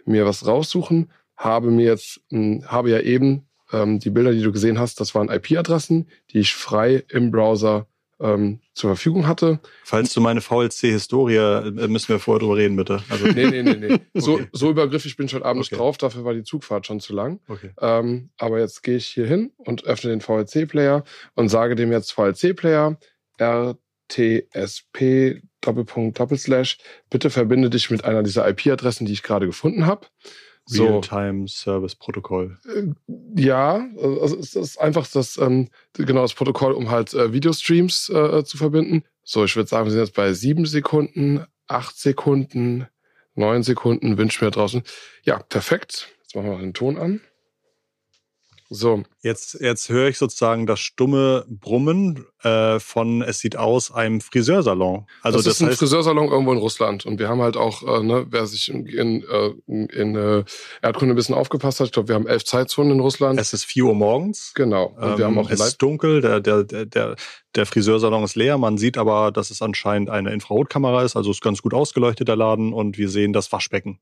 mir was raussuchen. Habe mir jetzt, habe ja eben ähm, die Bilder, die du gesehen hast, das waren IP-Adressen, die ich frei im Browser ähm, zur Verfügung hatte. Falls du meine VLC-Historie, äh, müssen wir vorher drüber reden, bitte. Also nee, nee, nee, nee. So, okay. so übergriffig bin ich heute Abend okay. drauf, dafür war die Zugfahrt schon zu lang. Okay. Ähm, aber jetzt gehe ich hier hin und öffne den VLC-Player und sage dem jetzt VLC-Player RTSP Doppelpunkt Doppelslash, bitte verbinde dich mit einer dieser IP-Adressen, die ich gerade gefunden habe. Real-Time Service Protokoll. Äh, ja, also es ist einfach das, ähm, genau das Protokoll, um halt äh, Videostreams äh, zu verbinden. So, ich würde sagen, wir sind jetzt bei sieben Sekunden, acht Sekunden, neun Sekunden, wünschen wir draußen. Ja, perfekt. Jetzt machen wir den Ton an. So. Jetzt, jetzt höre ich sozusagen das stumme Brummen äh, von es sieht aus einem Friseursalon. Also das, das ist ein heißt, Friseursalon irgendwo in Russland und wir haben halt auch, äh, ne, wer sich in, in, äh, in äh, Erdkunde ein bisschen aufgepasst hat, ich glaube, wir haben elf Zeitzonen in Russland. Es ist vier Uhr morgens. Genau. Und ähm, wir haben auch es ist dunkel, der, der, der, der Friseursalon ist leer. Man sieht aber, dass es anscheinend eine Infrarotkamera ist, also ist ganz gut ausgeleuchtet der Laden und wir sehen das Waschbecken.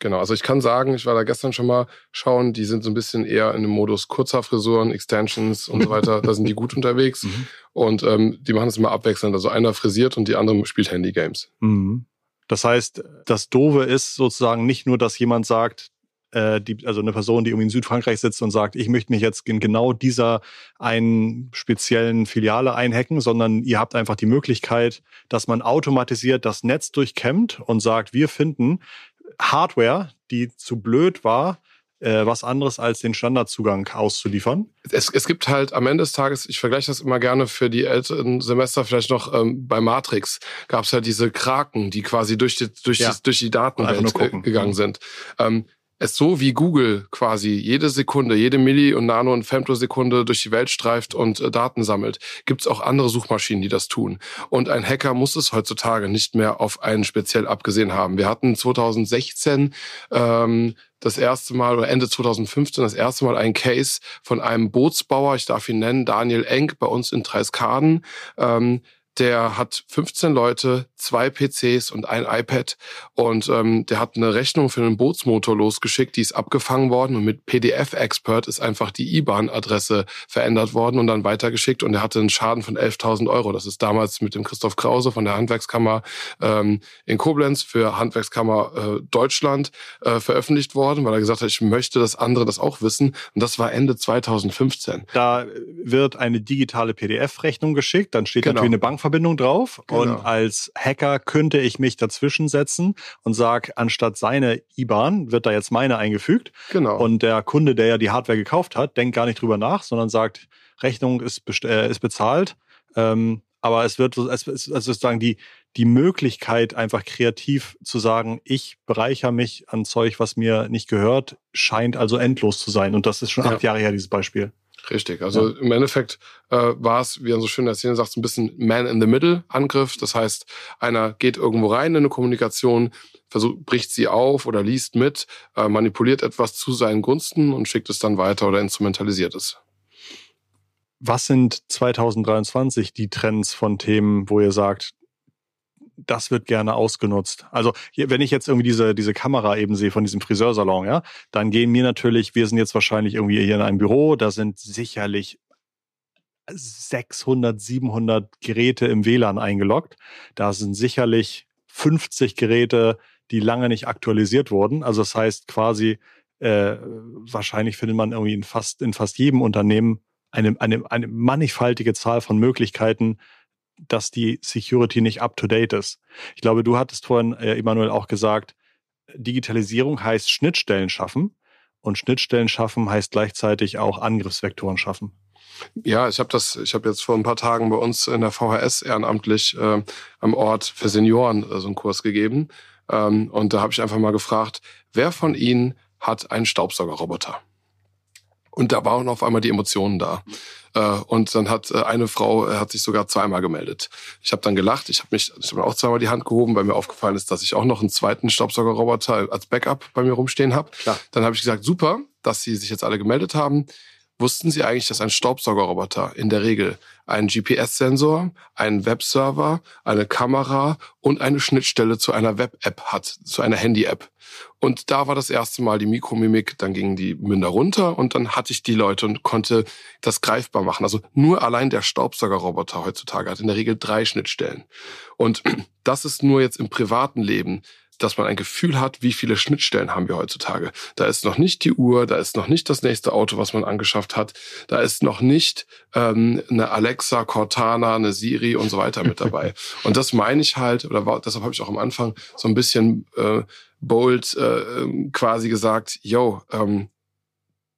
Genau, also ich kann sagen, ich war da gestern schon mal schauen, die sind so ein bisschen eher in dem Modus kurzer Frisuren, Extensions und so weiter. da sind die gut unterwegs. Mhm. Und ähm, die machen es immer abwechselnd. Also einer frisiert und die andere spielt Handygames. Mhm. Das heißt, das Dove ist sozusagen nicht nur, dass jemand sagt, äh, die, also eine Person, die irgendwie in Südfrankreich sitzt und sagt, ich möchte mich jetzt in genau dieser einen speziellen Filiale einhacken, sondern ihr habt einfach die Möglichkeit, dass man automatisiert das Netz durchkämmt und sagt, wir finden Hardware, die zu blöd war, äh, was anderes als den Standardzugang auszuliefern. Es, es gibt halt am Ende des Tages, ich vergleiche das immer gerne für die älteren Semester, vielleicht noch ähm, bei Matrix, gab es ja diese Kraken, die quasi durch die, durch ja. die, durch die Datenwelt gegangen mhm. sind. Ähm, es so wie Google quasi jede Sekunde, jede Milli- und Nano- und Femtosekunde durch die Welt streift und äh, Daten sammelt, gibt es auch andere Suchmaschinen, die das tun. Und ein Hacker muss es heutzutage nicht mehr auf einen speziell abgesehen haben. Wir hatten 2016 ähm, das erste Mal oder Ende 2015 das erste Mal ein Case von einem Bootsbauer, ich darf ihn nennen, Daniel Enk, bei uns in Dreiskaden. Ähm, der hat 15 Leute, zwei PCs und ein iPad und ähm, der hat eine Rechnung für einen Bootsmotor losgeschickt, die ist abgefangen worden und mit PDF Expert ist einfach die IBAN-Adresse verändert worden und dann weitergeschickt und er hatte einen Schaden von 11.000 Euro. Das ist damals mit dem Christoph Krause von der Handwerkskammer ähm, in Koblenz für Handwerkskammer äh, Deutschland äh, veröffentlicht worden, weil er gesagt hat, ich möchte, dass andere das auch wissen und das war Ende 2015. Da wird eine digitale PDF-Rechnung geschickt, dann steht genau. natürlich eine Bankverbindung Bankverbindung drauf genau. und als Hacker könnte ich mich dazwischen setzen und sag, anstatt seine IBAN wird da jetzt meine eingefügt. Genau. Und der Kunde, der ja die Hardware gekauft hat, denkt gar nicht drüber nach, sondern sagt, Rechnung ist, äh, ist bezahlt. Ähm, aber es wird, es ist also sozusagen die, die Möglichkeit, einfach kreativ zu sagen, ich bereichere mich an Zeug, was mir nicht gehört, scheint also endlos zu sein. Und das ist schon ja. acht Jahre her, dieses Beispiel. Richtig. Also ja. im Endeffekt äh, war es, wie man so schön erzählen sagt, so ein bisschen Man-in-the-Middle-Angriff. Das heißt, einer geht irgendwo rein in eine Kommunikation, versucht, bricht sie auf oder liest mit, äh, manipuliert etwas zu seinen Gunsten und schickt es dann weiter oder instrumentalisiert es. Was sind 2023 die Trends von Themen, wo ihr sagt, das wird gerne ausgenutzt. Also wenn ich jetzt irgendwie diese, diese Kamera eben sehe von diesem Friseursalon, ja, dann gehen mir natürlich, wir sind jetzt wahrscheinlich irgendwie hier in einem Büro, da sind sicherlich 600, 700 Geräte im WLAN eingeloggt. Da sind sicherlich 50 Geräte, die lange nicht aktualisiert wurden. Also das heißt quasi, äh, wahrscheinlich findet man irgendwie in fast, in fast jedem Unternehmen eine, eine, eine mannigfaltige Zahl von Möglichkeiten, dass die Security nicht up-to-date ist. Ich glaube, du hattest vorhin, äh, Emanuel, auch gesagt, Digitalisierung heißt Schnittstellen schaffen und Schnittstellen schaffen heißt gleichzeitig auch Angriffsvektoren schaffen. Ja, ich habe das, ich habe jetzt vor ein paar Tagen bei uns in der VHS ehrenamtlich äh, am Ort für Senioren äh, so einen Kurs gegeben. Ähm, und da habe ich einfach mal gefragt, wer von Ihnen hat einen Staubsaugerroboter? Und da waren auf einmal die Emotionen da. Äh, und dann hat äh, eine Frau äh, hat sich sogar zweimal gemeldet. Ich habe dann gelacht. Ich habe mich, ich habe auch zweimal die Hand gehoben, weil mir aufgefallen ist, dass ich auch noch einen zweiten Staubsaugerroboter als Backup bei mir rumstehen habe. Dann habe ich gesagt, super, dass Sie sich jetzt alle gemeldet haben. Wussten Sie eigentlich, dass ein Staubsaugerroboter in der Regel einen GPS-Sensor, einen Webserver, eine Kamera und eine Schnittstelle zu einer Web-App hat, zu einer Handy-App? Und da war das erste Mal die Mikromimik, dann gingen die Münder runter und dann hatte ich die Leute und konnte das greifbar machen. Also nur allein der Staubsaugerroboter heutzutage hat in der Regel drei Schnittstellen. Und das ist nur jetzt im privaten Leben dass man ein Gefühl hat, wie viele Schnittstellen haben wir heutzutage. Da ist noch nicht die Uhr, da ist noch nicht das nächste Auto, was man angeschafft hat, da ist noch nicht ähm, eine Alexa, Cortana, eine Siri und so weiter mit dabei. und das meine ich halt, oder war, deshalb habe ich auch am Anfang so ein bisschen äh, bold äh, ähm, quasi gesagt, yo, ähm,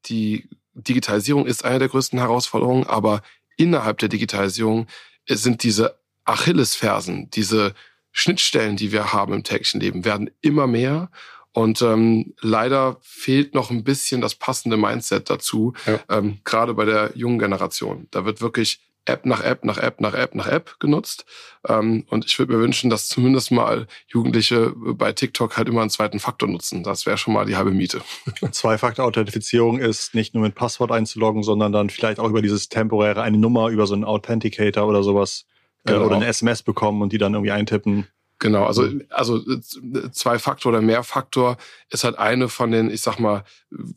die Digitalisierung ist eine der größten Herausforderungen, aber innerhalb der Digitalisierung sind diese Achillesfersen, diese Schnittstellen, die wir haben im täglichen Leben, werden immer mehr. Und ähm, leider fehlt noch ein bisschen das passende Mindset dazu, ja. ähm, gerade bei der jungen Generation. Da wird wirklich App nach App nach App nach App nach App genutzt. Ähm, und ich würde mir wünschen, dass zumindest mal Jugendliche bei TikTok halt immer einen zweiten Faktor nutzen. Das wäre schon mal die halbe Miete. Zwei-Faktor-Authentifizierung ist nicht nur mit Passwort einzuloggen, sondern dann vielleicht auch über dieses temporäre eine Nummer, über so einen Authenticator oder sowas genau. oder eine SMS bekommen und die dann irgendwie eintippen. Genau, also, also äh, Zwei-Faktor oder Mehrfaktor ist halt eine von den, ich sag mal,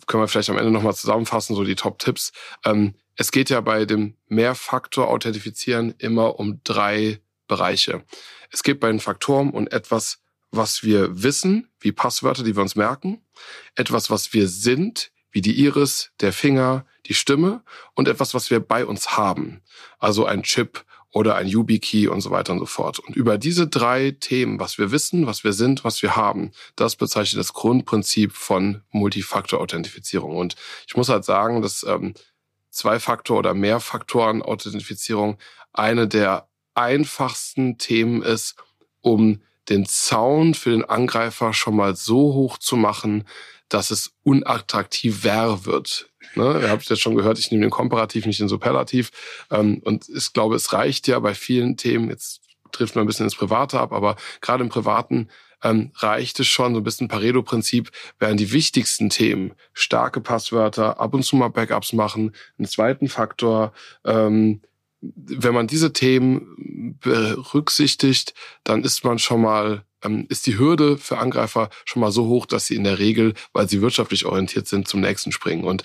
können wir vielleicht am Ende nochmal zusammenfassen, so die Top-Tipps. Ähm, es geht ja bei dem Mehrfaktor-Authentifizieren immer um drei Bereiche. Es geht bei den Faktoren um etwas, was wir wissen, wie Passwörter, die wir uns merken, etwas, was wir sind, wie die Iris, der Finger, die Stimme und etwas, was wir bei uns haben, also ein Chip oder ein YubiKey und so weiter und so fort. Und über diese drei Themen, was wir wissen, was wir sind, was wir haben, das bezeichnet das Grundprinzip von Multifaktor-Authentifizierung. Und ich muss halt sagen, dass ähm, Zwei-Faktor- oder Mehrfaktoren-Authentifizierung eine der einfachsten Themen ist, um den Zaun für den Angreifer schon mal so hoch zu machen, dass es unattraktiver wird. Ne? Ihr habt es jetzt schon gehört, ich nehme den Komparativ, nicht den Superlativ. Ähm, und ich glaube, es reicht ja bei vielen Themen, jetzt trifft man ein bisschen ins Private ab, aber gerade im Privaten ähm, reicht es schon, so ein bisschen Pareto-Prinzip, wären die wichtigsten Themen starke Passwörter, ab und zu mal Backups machen, einen zweiten Faktor, ähm, wenn man diese Themen berücksichtigt, dann ist man schon mal ist die Hürde für Angreifer schon mal so hoch, dass sie in der Regel, weil sie wirtschaftlich orientiert sind, zum nächsten springen. Und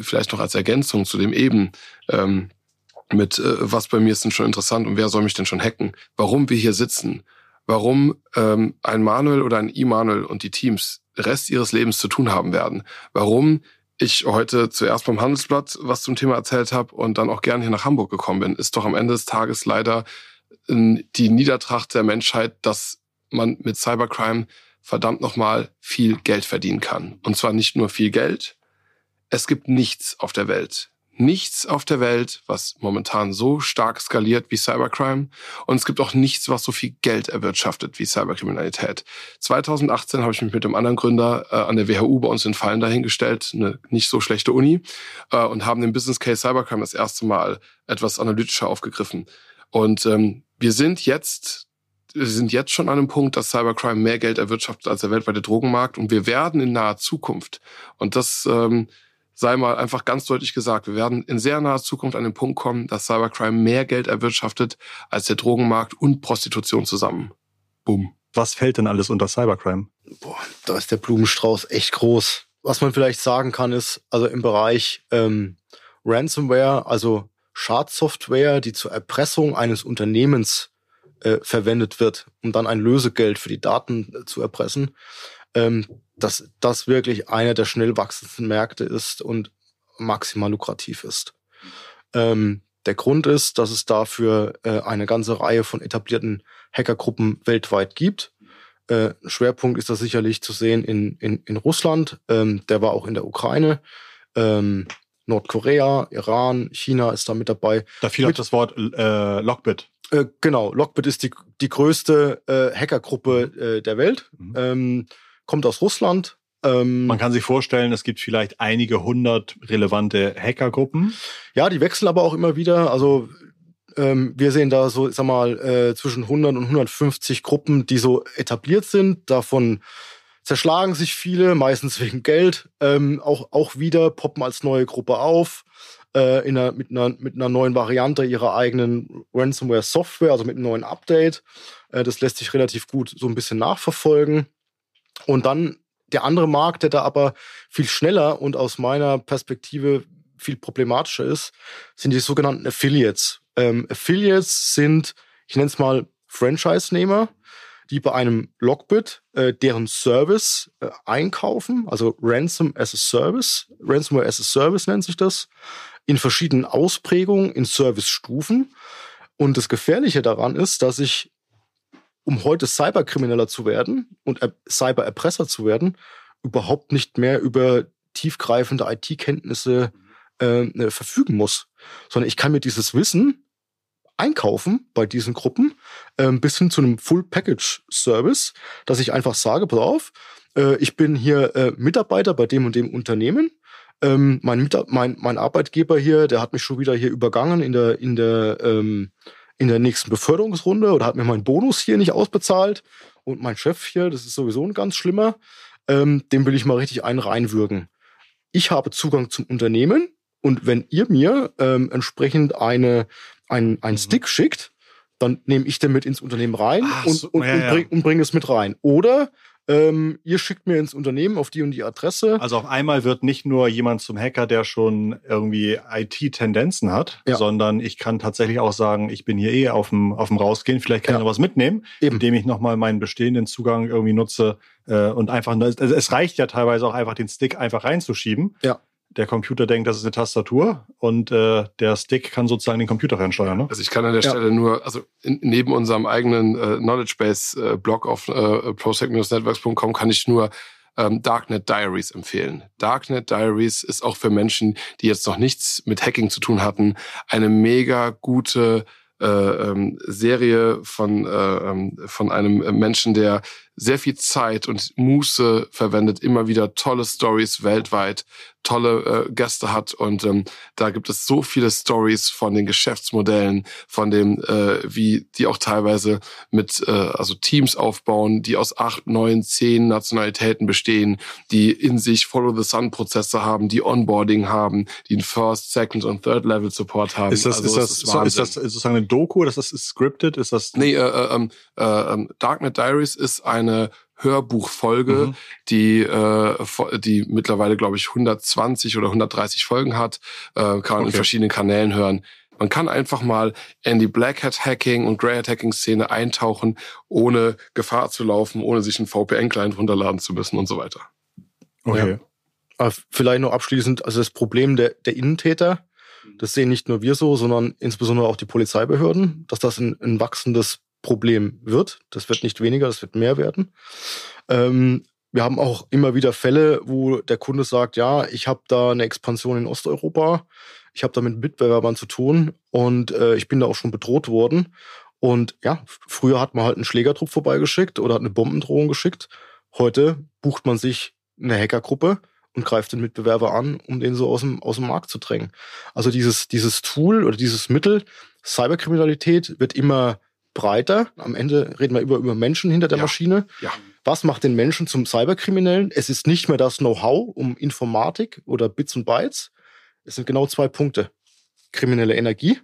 vielleicht noch als Ergänzung zu dem eben, ähm, mit äh, was bei mir ist denn schon interessant und wer soll mich denn schon hacken? Warum wir hier sitzen? Warum ähm, ein Manuel oder ein Immanuel und die Teams Rest ihres Lebens zu tun haben werden? Warum ich heute zuerst beim Handelsblatt was zum Thema erzählt habe und dann auch gern hier nach Hamburg gekommen bin, ist doch am Ende des Tages leider ähm, die Niedertracht der Menschheit, dass man mit Cybercrime verdammt nochmal viel Geld verdienen kann. Und zwar nicht nur viel Geld. Es gibt nichts auf der Welt. Nichts auf der Welt, was momentan so stark skaliert wie Cybercrime. Und es gibt auch nichts, was so viel Geld erwirtschaftet wie Cyberkriminalität. 2018 habe ich mich mit dem anderen Gründer äh, an der WHU bei uns in Fallen dahingestellt, eine nicht so schlechte Uni, äh, und haben den Business Case Cybercrime das erste Mal etwas analytischer aufgegriffen. Und ähm, wir sind jetzt sind jetzt schon an einem Punkt, dass Cybercrime mehr Geld erwirtschaftet als der weltweite Drogenmarkt und wir werden in naher Zukunft, und das ähm, sei mal einfach ganz deutlich gesagt, wir werden in sehr naher Zukunft an den Punkt kommen, dass Cybercrime mehr Geld erwirtschaftet als der Drogenmarkt und Prostitution zusammen. Boom. Was fällt denn alles unter Cybercrime? Boah, da ist der Blumenstrauß echt groß. Was man vielleicht sagen kann, ist, also im Bereich ähm, Ransomware, also Schadsoftware, die zur Erpressung eines Unternehmens äh, verwendet wird, um dann ein Lösegeld für die Daten äh, zu erpressen, ähm, dass das wirklich einer der schnell wachsendsten Märkte ist und maximal lukrativ ist. Ähm, der Grund ist, dass es dafür äh, eine ganze Reihe von etablierten Hackergruppen weltweit gibt. Äh, Schwerpunkt ist das sicherlich zu sehen in, in, in Russland, ähm, der war auch in der Ukraine. Ähm, Nordkorea, Iran, China ist da mit dabei. Da fiel auch das Wort äh, Lockbit. Äh, genau, Lockbit ist die, die größte äh, Hackergruppe mhm. äh, der Welt, mhm. ähm, kommt aus Russland. Ähm, Man kann sich vorstellen, es gibt vielleicht einige hundert relevante Hackergruppen. Ja, die wechseln aber auch immer wieder. Also ähm, wir sehen da so, sag mal, äh, zwischen 100 und 150 Gruppen, die so etabliert sind. Davon zerschlagen sich viele, meistens wegen Geld. Ähm, auch, auch wieder poppen als neue Gruppe auf äh, in einer, mit, einer, mit einer neuen Variante ihrer eigenen Ransomware-Software, also mit einem neuen Update. Äh, das lässt sich relativ gut so ein bisschen nachverfolgen. Und dann der andere Markt, der da aber viel schneller und aus meiner Perspektive viel problematischer ist, sind die sogenannten Affiliates. Ähm, Affiliates sind, ich nenne es mal Franchise-Nehmer, die bei einem Lockbit äh, deren Service äh, einkaufen, also Ransom as a Service, Ransomware as a Service nennt sich das, in verschiedenen Ausprägungen, in Servicestufen. Und das Gefährliche daran ist, dass ich, um heute Cyberkrimineller zu werden und Cybererpresser zu werden, überhaupt nicht mehr über tiefgreifende IT-Kenntnisse äh, verfügen muss, sondern ich kann mir dieses Wissen einkaufen bei diesen Gruppen äh, bis hin zu einem Full-Package-Service, dass ich einfach sage, pass auf, äh, ich bin hier äh, Mitarbeiter bei dem und dem Unternehmen ähm, mein, mein, mein Arbeitgeber hier, der hat mich schon wieder hier übergangen in der, in der, ähm, in der nächsten Beförderungsrunde oder hat mir meinen Bonus hier nicht ausbezahlt. Und mein Chef hier, das ist sowieso ein ganz schlimmer, ähm, dem will ich mal richtig einen reinwürgen. Ich habe Zugang zum Unternehmen und wenn ihr mir ähm, entsprechend eine, ein, ein mhm. Stick schickt, dann nehme ich den mit ins Unternehmen rein Ach, und, und, ja, und, bring, und bringe es mit rein. Oder ähm, ihr schickt mir ins Unternehmen auf die und die Adresse. Also auf einmal wird nicht nur jemand zum Hacker, der schon irgendwie IT-Tendenzen hat, ja. sondern ich kann tatsächlich auch sagen, ich bin hier eh auf dem, auf dem Rausgehen, vielleicht kann ja. ich noch was mitnehmen, Eben. indem ich nochmal meinen bestehenden Zugang irgendwie nutze äh, und einfach, also es reicht ja teilweise auch einfach den Stick einfach reinzuschieben. Ja der Computer denkt, das ist eine Tastatur und äh, der Stick kann sozusagen den Computer reinsteuern. Ne? Also ich kann an der ja. Stelle nur, also in, neben unserem eigenen äh, Knowledge Base äh, Blog auf äh, prosec-networks.com kann ich nur ähm, Darknet Diaries empfehlen. Darknet Diaries ist auch für Menschen, die jetzt noch nichts mit Hacking zu tun hatten, eine mega gute äh, ähm, Serie von, äh, ähm, von einem Menschen, der sehr viel Zeit und Muße verwendet, immer wieder tolle Stories weltweit, tolle äh, Gäste hat und ähm, da gibt es so viele Stories von den Geschäftsmodellen, von dem, äh, wie die auch teilweise mit äh, also Teams aufbauen, die aus acht, neun, zehn Nationalitäten bestehen, die in sich Follow the Sun Prozesse haben, die Onboarding haben, die einen First, Second und Third Level Support haben. Ist das, also, ist das, ist, ist das sozusagen eine Doku ist das scripted? Ist das? Nee, äh, äh, ähm, äh, äh, Darknet Diaries ist eine Hörbuchfolge, mhm. die äh, die mittlerweile glaube ich 120 oder 130 Folgen hat, äh, kann man okay. in verschiedenen Kanälen hören. Man kann einfach mal in die Black Hat Hacking und Grey Hat Hacking Szene eintauchen, ohne Gefahr zu laufen, ohne sich einen VPN-Client runterladen zu müssen und so weiter. Okay. Ja. Aber vielleicht noch abschließend, also das Problem der, der Innentäter, das sehen nicht nur wir so, sondern insbesondere auch die Polizeibehörden, dass das ein, ein wachsendes Problem wird. Das wird nicht weniger, das wird mehr werden. Ähm, wir haben auch immer wieder Fälle, wo der Kunde sagt, ja, ich habe da eine Expansion in Osteuropa, ich habe da mit Mitbewerbern zu tun und äh, ich bin da auch schon bedroht worden. Und ja, früher hat man halt einen Schlägertrupp vorbeigeschickt oder hat eine Bombendrohung geschickt. Heute bucht man sich eine Hackergruppe und greift den Mitbewerber an, um den so aus dem, aus dem Markt zu drängen. Also dieses, dieses Tool oder dieses Mittel, Cyberkriminalität wird immer breiter. Am Ende reden wir über, über Menschen hinter der ja. Maschine. Ja. Was macht den Menschen zum Cyberkriminellen? Es ist nicht mehr das Know-how um Informatik oder Bits und Bytes. Es sind genau zwei Punkte. Kriminelle Energie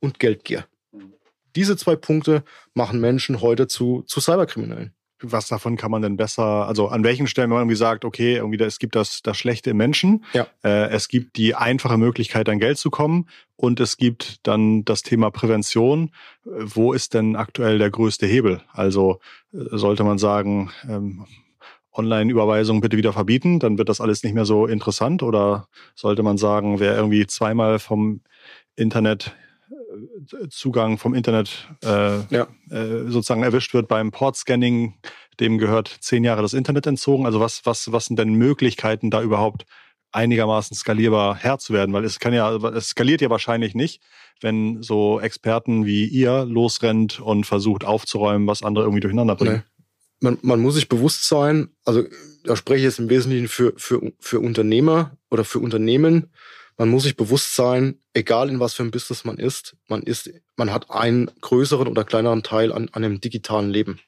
und Geldgier. Diese zwei Punkte machen Menschen heute zu, zu Cyberkriminellen was davon kann man denn besser, also an welchen Stellen, wenn man irgendwie sagt, okay, irgendwie es gibt das, das Schlechte im Menschen, ja. äh, es gibt die einfache Möglichkeit, an Geld zu kommen und es gibt dann das Thema Prävention. Wo ist denn aktuell der größte Hebel? Also äh, sollte man sagen, ähm, Online-Überweisungen bitte wieder verbieten, dann wird das alles nicht mehr so interessant oder sollte man sagen, wer irgendwie zweimal vom Internet Zugang vom Internet äh, ja. äh, sozusagen erwischt wird beim Portscanning, dem gehört zehn Jahre das Internet entzogen. Also was, was, was sind denn Möglichkeiten, da überhaupt einigermaßen skalierbar Herr zu werden? Weil es kann ja, es skaliert ja wahrscheinlich nicht, wenn so Experten wie ihr losrennt und versucht aufzuräumen, was andere irgendwie durcheinander bringen. Nee. Man, man muss sich bewusst sein, also da spreche ich jetzt im Wesentlichen für, für, für Unternehmer oder für Unternehmen, man muss sich bewusst sein, egal in was für ein Business man ist, man ist, man hat einen größeren oder kleineren Teil an, an einem digitalen Leben.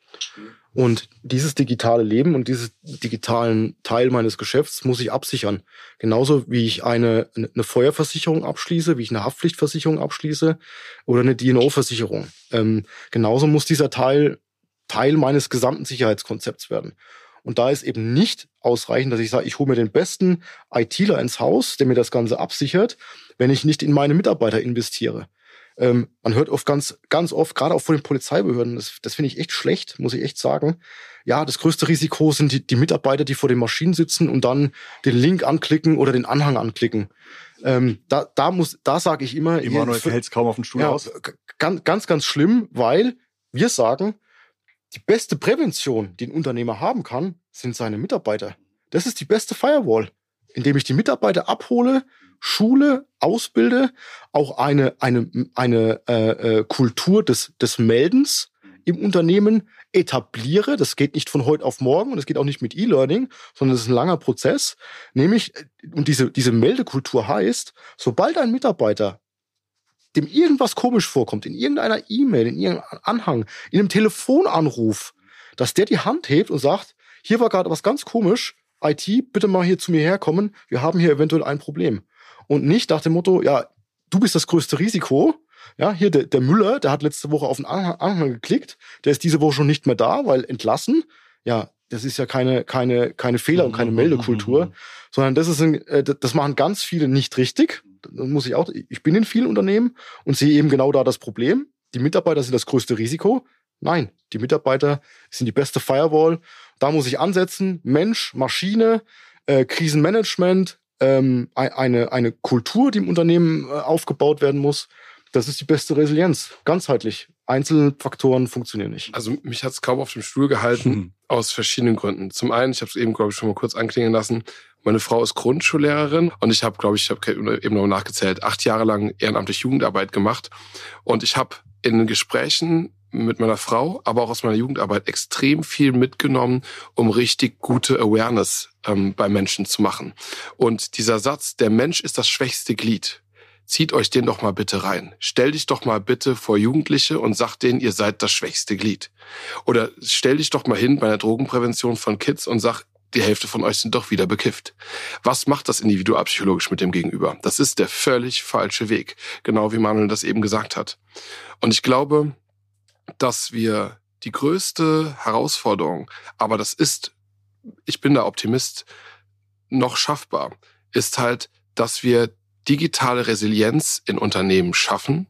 Und dieses digitale Leben und dieses digitalen Teil meines Geschäfts muss ich absichern. Genauso wie ich eine, eine Feuerversicherung abschließe, wie ich eine Haftpflichtversicherung abschließe oder eine DNO-Versicherung. Ähm, genauso muss dieser Teil Teil meines gesamten Sicherheitskonzepts werden. Und da ist eben nicht ausreichend, dass ich sage, ich hole mir den besten ITler ins Haus, der mir das Ganze absichert, wenn ich nicht in meine Mitarbeiter investiere. Ähm, man hört oft ganz, ganz oft, gerade auch von den Polizeibehörden, das, das finde ich echt schlecht, muss ich echt sagen. Ja, das größte Risiko sind die, die Mitarbeiter, die vor den Maschinen sitzen und dann den Link anklicken oder den Anhang anklicken. Ähm, da, da muss, da sage ich immer. Immanuel hält kaum auf den Stuhl ja, aus. Ganz, ganz, ganz schlimm, weil wir sagen, die beste Prävention, die ein Unternehmer haben kann, sind seine Mitarbeiter. Das ist die beste Firewall, indem ich die Mitarbeiter abhole, schule, ausbilde, auch eine, eine, eine äh, äh, Kultur des, des Meldens im Unternehmen etabliere. Das geht nicht von heute auf morgen und es geht auch nicht mit E-Learning, sondern es ist ein langer Prozess. Nämlich, äh, und diese, diese Meldekultur heißt, sobald ein Mitarbeiter dem irgendwas komisch vorkommt, in irgendeiner E-Mail, in irgendeinem Anhang, in einem Telefonanruf, dass der die Hand hebt und sagt, hier war gerade was ganz komisch, IT, bitte mal hier zu mir herkommen, wir haben hier eventuell ein Problem. Und nicht nach dem Motto, ja, du bist das größte Risiko. Ja, hier der, der Müller, der hat letzte Woche auf den Anhang, geklickt, der ist diese Woche schon nicht mehr da, weil entlassen. Ja, das ist ja keine, keine, keine Fehler und keine Meldekultur, sondern das ist ein, äh, das machen ganz viele nicht richtig muss ich auch, ich bin in vielen Unternehmen und sehe eben genau da das Problem. Die Mitarbeiter sind das größte Risiko. Nein, die Mitarbeiter sind die beste Firewall. Da muss ich ansetzen. Mensch, Maschine, äh, Krisenmanagement, ähm, eine, eine Kultur, die im Unternehmen äh, aufgebaut werden muss. Das ist die beste Resilienz, ganzheitlich. Einzelfaktoren funktionieren nicht. Also mich hat es kaum auf dem Stuhl gehalten, hm. aus verschiedenen Gründen. Zum einen, ich habe es eben, glaube ich, schon mal kurz anklingen lassen, meine Frau ist Grundschullehrerin und ich habe, glaube ich, ich habe eben noch nachgezählt, acht Jahre lang ehrenamtlich Jugendarbeit gemacht. Und ich habe in den Gesprächen mit meiner Frau, aber auch aus meiner Jugendarbeit extrem viel mitgenommen, um richtig gute Awareness ähm, bei Menschen zu machen. Und dieser Satz, der Mensch ist das schwächste Glied, zieht euch den doch mal bitte rein. Stell dich doch mal bitte vor Jugendliche und sag denen, ihr seid das schwächste Glied. Oder stell dich doch mal hin bei einer Drogenprävention von Kids und sag, die Hälfte von euch sind doch wieder bekifft. Was macht das individualpsychologisch mit dem Gegenüber? Das ist der völlig falsche Weg. Genau wie Manuel das eben gesagt hat. Und ich glaube, dass wir die größte Herausforderung, aber das ist, ich bin da Optimist, noch schaffbar, ist halt, dass wir digitale Resilienz in Unternehmen schaffen.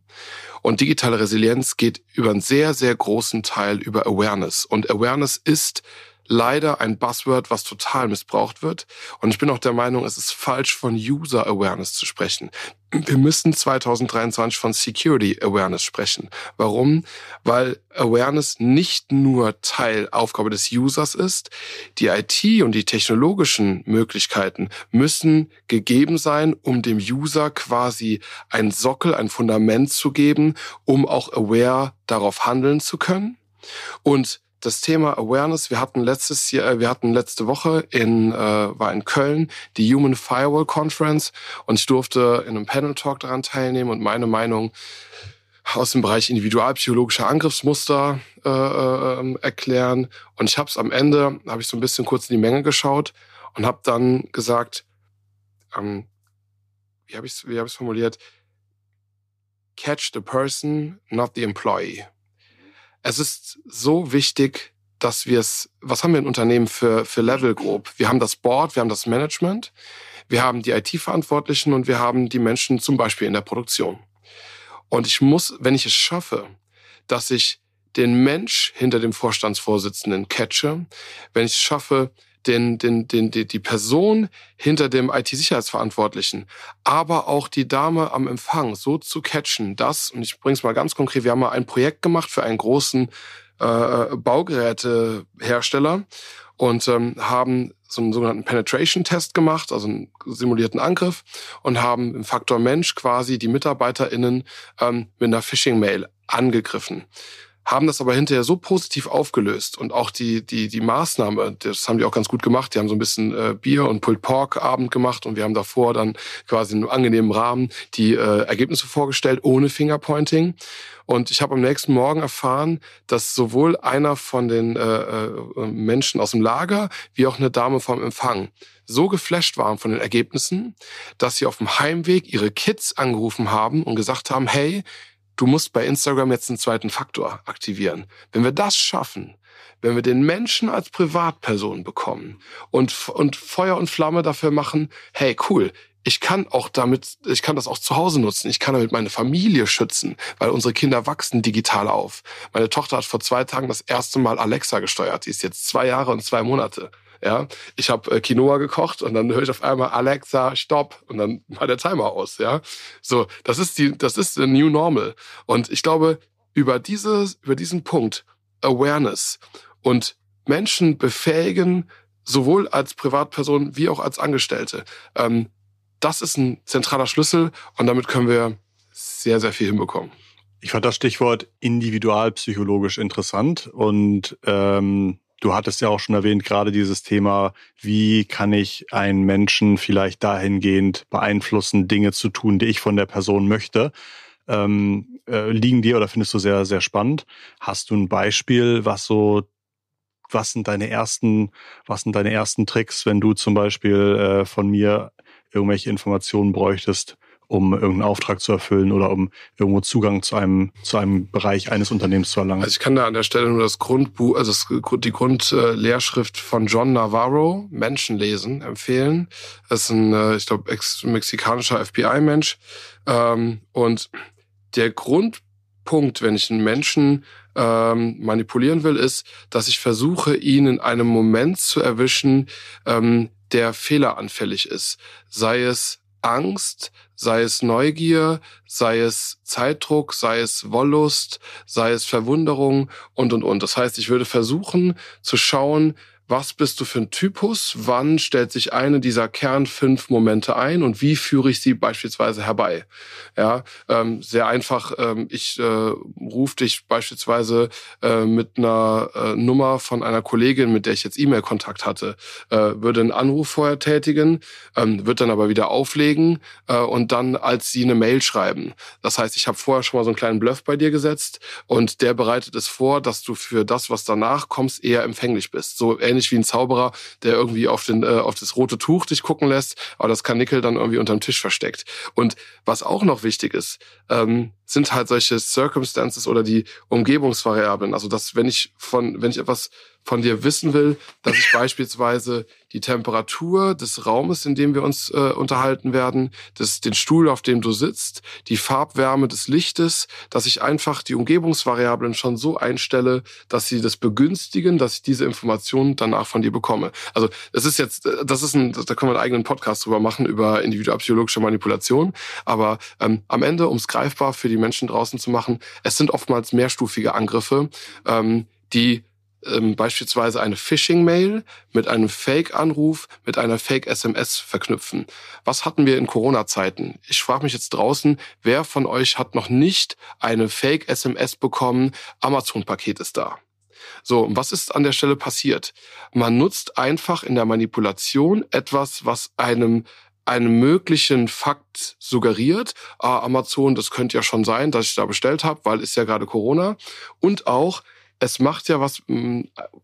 Und digitale Resilienz geht über einen sehr, sehr großen Teil über Awareness. Und Awareness ist leider ein Buzzword, was total missbraucht wird. Und ich bin auch der Meinung, es ist falsch, von User Awareness zu sprechen. Wir müssen 2023 von Security Awareness sprechen. Warum? Weil Awareness nicht nur Teil Aufgabe des Users ist. Die IT und die technologischen Möglichkeiten müssen gegeben sein, um dem User quasi ein Sockel, ein Fundament zu geben, um auch aware darauf handeln zu können. Und das Thema Awareness. Wir hatten letztes Jahr, äh, wir hatten letzte Woche in äh, war in Köln die Human Firewall Conference und ich durfte in einem Panel Talk daran teilnehmen und meine Meinung aus dem Bereich individualpsychologischer Angriffsmuster äh, äh, erklären. Und ich habe es am Ende, habe ich so ein bisschen kurz in die Menge geschaut und habe dann gesagt, ähm, wie habe ich es wie hab formuliert? Catch the person, not the employee es ist so wichtig, dass wir es, was haben wir in Unternehmen für, für Level Group? Wir haben das Board, wir haben das Management, wir haben die IT-Verantwortlichen und wir haben die Menschen zum Beispiel in der Produktion. Und ich muss, wenn ich es schaffe, dass ich den Mensch hinter dem Vorstandsvorsitzenden catche, wenn ich es schaffe, den, den, den, die, die Person hinter dem IT-Sicherheitsverantwortlichen, aber auch die Dame am Empfang so zu catchen, dass, und ich bringe es mal ganz konkret, wir haben mal ein Projekt gemacht für einen großen äh, Baugerätehersteller und ähm, haben so einen sogenannten Penetration-Test gemacht, also einen simulierten Angriff und haben im Faktor Mensch quasi die MitarbeiterInnen ähm, mit einer Phishing-Mail angegriffen haben das aber hinterher so positiv aufgelöst und auch die die die Maßnahme, das haben die auch ganz gut gemacht. Die haben so ein bisschen äh, Bier und Pulled Pork Abend gemacht und wir haben davor dann quasi in einem angenehmen Rahmen die äh, Ergebnisse vorgestellt ohne Fingerpointing. Und ich habe am nächsten Morgen erfahren, dass sowohl einer von den äh, äh, Menschen aus dem Lager wie auch eine Dame vom Empfang so geflasht waren von den Ergebnissen, dass sie auf dem Heimweg ihre Kids angerufen haben und gesagt haben, hey, du musst bei Instagram jetzt einen zweiten Faktor aktivieren. Wenn wir das schaffen, wenn wir den Menschen als Privatperson bekommen und, und Feuer und Flamme dafür machen, hey, cool, ich kann auch damit, ich kann das auch zu Hause nutzen. Ich kann damit meine Familie schützen, weil unsere Kinder wachsen digital auf. Meine Tochter hat vor zwei Tagen das erste Mal Alexa gesteuert. Die ist jetzt zwei Jahre und zwei Monate. Ja, ich habe äh, Quinoa gekocht und dann höre ich auf einmal Alexa, stopp und dann war der Timer aus. Ja, so das ist die, das ist the new normal. Und ich glaube über dieses, über diesen Punkt Awareness und Menschen befähigen, sowohl als Privatperson wie auch als Angestellte. Ähm, das ist ein zentraler Schlüssel und damit können wir sehr, sehr viel hinbekommen. Ich fand das Stichwort individualpsychologisch interessant und ähm, Du hattest ja auch schon erwähnt, gerade dieses Thema, wie kann ich einen Menschen vielleicht dahingehend beeinflussen, Dinge zu tun, die ich von der Person möchte. Ähm, äh, liegen dir oder findest du sehr, sehr spannend? Hast du ein Beispiel, was so, was sind deine ersten, was sind deine ersten Tricks, wenn du zum Beispiel äh, von mir irgendwelche Informationen bräuchtest, um irgendeinen Auftrag zu erfüllen oder um irgendwo Zugang zu einem, zu einem Bereich eines Unternehmens zu erlangen. Also ich kann da an der Stelle nur das Grundbuch, also das, die Grundlehrschrift von John Navarro, Menschenlesen, empfehlen. Das ist ein, äh, ich glaube, ex-mexikanischer FBI-Mensch. Ähm, und der Grundpunkt, wenn ich einen Menschen ähm, manipulieren will, ist, dass ich versuche, ihn in einem Moment zu erwischen, ähm, der fehleranfällig ist. Sei es Angst, sei es Neugier, sei es Zeitdruck, sei es Wollust, sei es Verwunderung und, und, und. Das heißt, ich würde versuchen zu schauen, was bist du für ein Typus, wann stellt sich eine dieser Kern fünf Momente ein und wie führe ich sie beispielsweise herbei. Ja, ähm, sehr einfach, ähm, ich äh, rufe dich beispielsweise äh, mit einer äh, Nummer von einer Kollegin, mit der ich jetzt E-Mail-Kontakt hatte, äh, würde einen Anruf vorher tätigen, ähm, wird dann aber wieder auflegen äh, und dann als sie eine Mail schreiben. Das heißt, ich habe vorher schon mal so einen kleinen Bluff bei dir gesetzt und der bereitet es vor, dass du für das, was danach kommst, eher empfänglich bist. So ähnlich wie ein Zauberer, der irgendwie auf, den, äh, auf das rote Tuch dich gucken lässt, aber das Karnickel dann irgendwie unterm Tisch versteckt. Und was auch noch wichtig ist, ähm, sind halt solche Circumstances oder die Umgebungsvariablen. Also dass wenn ich von, wenn ich etwas von dir wissen will, dass ich beispielsweise die Temperatur des Raumes, in dem wir uns äh, unterhalten werden, des, den Stuhl, auf dem du sitzt, die Farbwärme des Lichtes, dass ich einfach die Umgebungsvariablen schon so einstelle, dass sie das begünstigen, dass ich diese Informationen danach von dir bekomme. Also es ist jetzt, äh, das ist ein, da können wir einen eigenen Podcast drüber machen, über individualpsychologische Manipulation. Aber ähm, am Ende, um es greifbar für die Menschen draußen zu machen, es sind oftmals mehrstufige Angriffe, ähm, die ähm, beispielsweise eine Phishing-Mail mit einem Fake-Anruf, mit einer Fake-SMS verknüpfen. Was hatten wir in Corona-Zeiten? Ich frage mich jetzt draußen, wer von euch hat noch nicht eine Fake-SMS bekommen, Amazon-Paket ist da. So, was ist an der Stelle passiert? Man nutzt einfach in der Manipulation etwas, was einem einen möglichen Fakt suggeriert. Ah, Amazon, das könnte ja schon sein, dass ich da bestellt habe, weil ist ja gerade Corona. Und auch, es macht ja was, mm,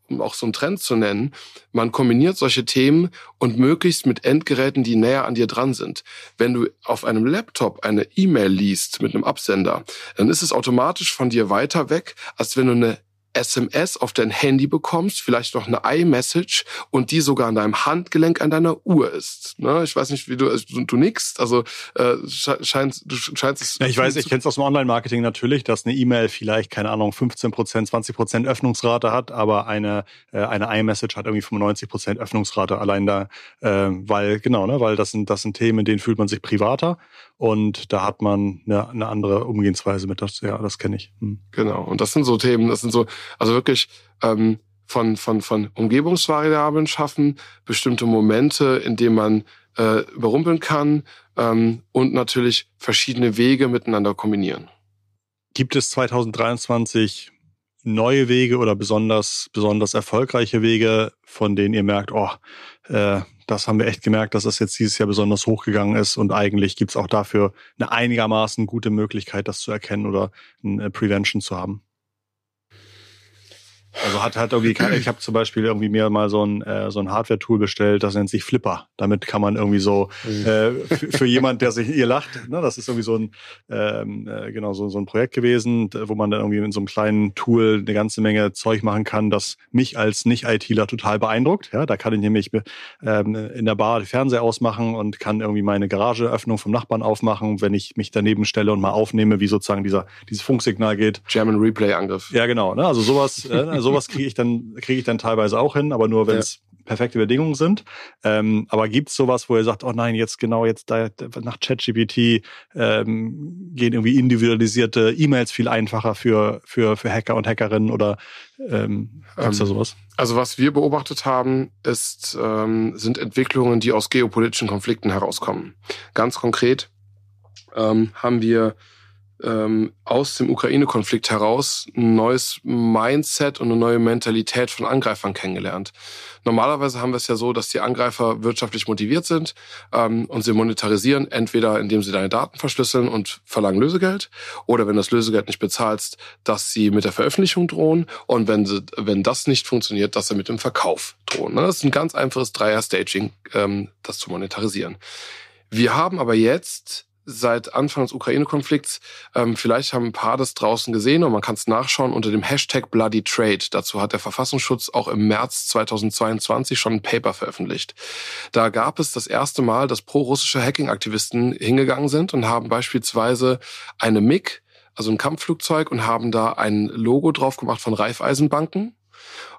um auch so einen Trend zu nennen, man kombiniert solche Themen und möglichst mit Endgeräten, die näher an dir dran sind. Wenn du auf einem Laptop eine E-Mail liest mit einem Absender, dann ist es automatisch von dir weiter weg, als wenn du eine SMS auf dein Handy bekommst, vielleicht noch eine iMessage und die sogar an deinem Handgelenk an deiner Uhr ist. Ne? Ich weiß nicht, wie du, also du, du nix, also äh, scheinst, du scheinst es. Ja, ich weiß, ich kenne es aus dem Online-Marketing natürlich, dass eine E-Mail vielleicht, keine Ahnung, 15 Prozent, 20 Prozent Öffnungsrate hat, aber eine, äh, eine iMessage hat irgendwie 95 Prozent Öffnungsrate allein da, äh, weil, genau, ne, weil das sind, das sind Themen, in denen fühlt man sich privater und da hat man eine, eine andere Umgehensweise mit das, ja, das kenne ich. Hm. Genau. Und das sind so Themen, das sind so, also wirklich ähm, von, von, von Umgebungsvariablen schaffen, bestimmte Momente, in denen man äh, überrumpeln kann ähm, und natürlich verschiedene Wege miteinander kombinieren. Gibt es 2023 neue Wege oder besonders, besonders erfolgreiche Wege, von denen ihr merkt, oh, äh, das haben wir echt gemerkt, dass das jetzt dieses Jahr besonders hochgegangen ist und eigentlich gibt's auch dafür eine einigermaßen gute Möglichkeit, das zu erkennen oder eine Prevention zu haben. Also hat hat irgendwie ich habe zum Beispiel irgendwie mir mal so ein äh, so ein Hardware-Tool bestellt, das nennt sich Flipper. Damit kann man irgendwie so mhm. äh, für, jemand, der sich ihr lacht, ne, das ist irgendwie so ein ähm, äh, genau so so ein Projekt gewesen, wo man dann irgendwie in so einem kleinen Tool eine ganze Menge Zeug machen kann, das mich als Nicht-ITler total beeindruckt. Ja, da kann ich nämlich ähm, in der Bar die Fernseher ausmachen und kann irgendwie meine Garageöffnung vom Nachbarn aufmachen, wenn ich mich daneben stelle und mal aufnehme, wie sozusagen dieser dieses Funksignal geht. German Replay Angriff. Ja, genau. Ne, also sowas. Äh, sowas kriege ich dann kriege ich dann teilweise auch hin, aber nur wenn es ja. perfekte Bedingungen sind. Ähm, aber gibt es sowas, wo ihr sagt, oh nein, jetzt genau jetzt da, nach ChatGPT ähm, gehen irgendwie individualisierte E-Mails viel einfacher für für für Hacker und Hackerinnen oder ähm, gibt's da ähm, sowas? Also was wir beobachtet haben, ist ähm, sind Entwicklungen, die aus geopolitischen Konflikten herauskommen. Ganz konkret ähm, haben wir ähm, aus dem Ukraine-Konflikt heraus ein neues Mindset und eine neue Mentalität von Angreifern kennengelernt. Normalerweise haben wir es ja so, dass die Angreifer wirtschaftlich motiviert sind ähm, und sie monetarisieren, entweder indem sie deine Daten verschlüsseln und verlangen Lösegeld, oder wenn das Lösegeld nicht bezahlst, dass sie mit der Veröffentlichung drohen und wenn, sie, wenn das nicht funktioniert, dass sie mit dem Verkauf drohen. Ne? Das ist ein ganz einfaches Dreier-Staging, ähm, das zu monetarisieren. Wir haben aber jetzt seit Anfang des Ukraine-Konflikts. Ähm, vielleicht haben ein paar das draußen gesehen und man kann es nachschauen unter dem Hashtag Bloody Trade. Dazu hat der Verfassungsschutz auch im März 2022 schon ein Paper veröffentlicht. Da gab es das erste Mal, dass pro-russische Hacking-Aktivisten hingegangen sind und haben beispielsweise eine MiG, also ein Kampfflugzeug, und haben da ein Logo drauf gemacht von Raiffeisenbanken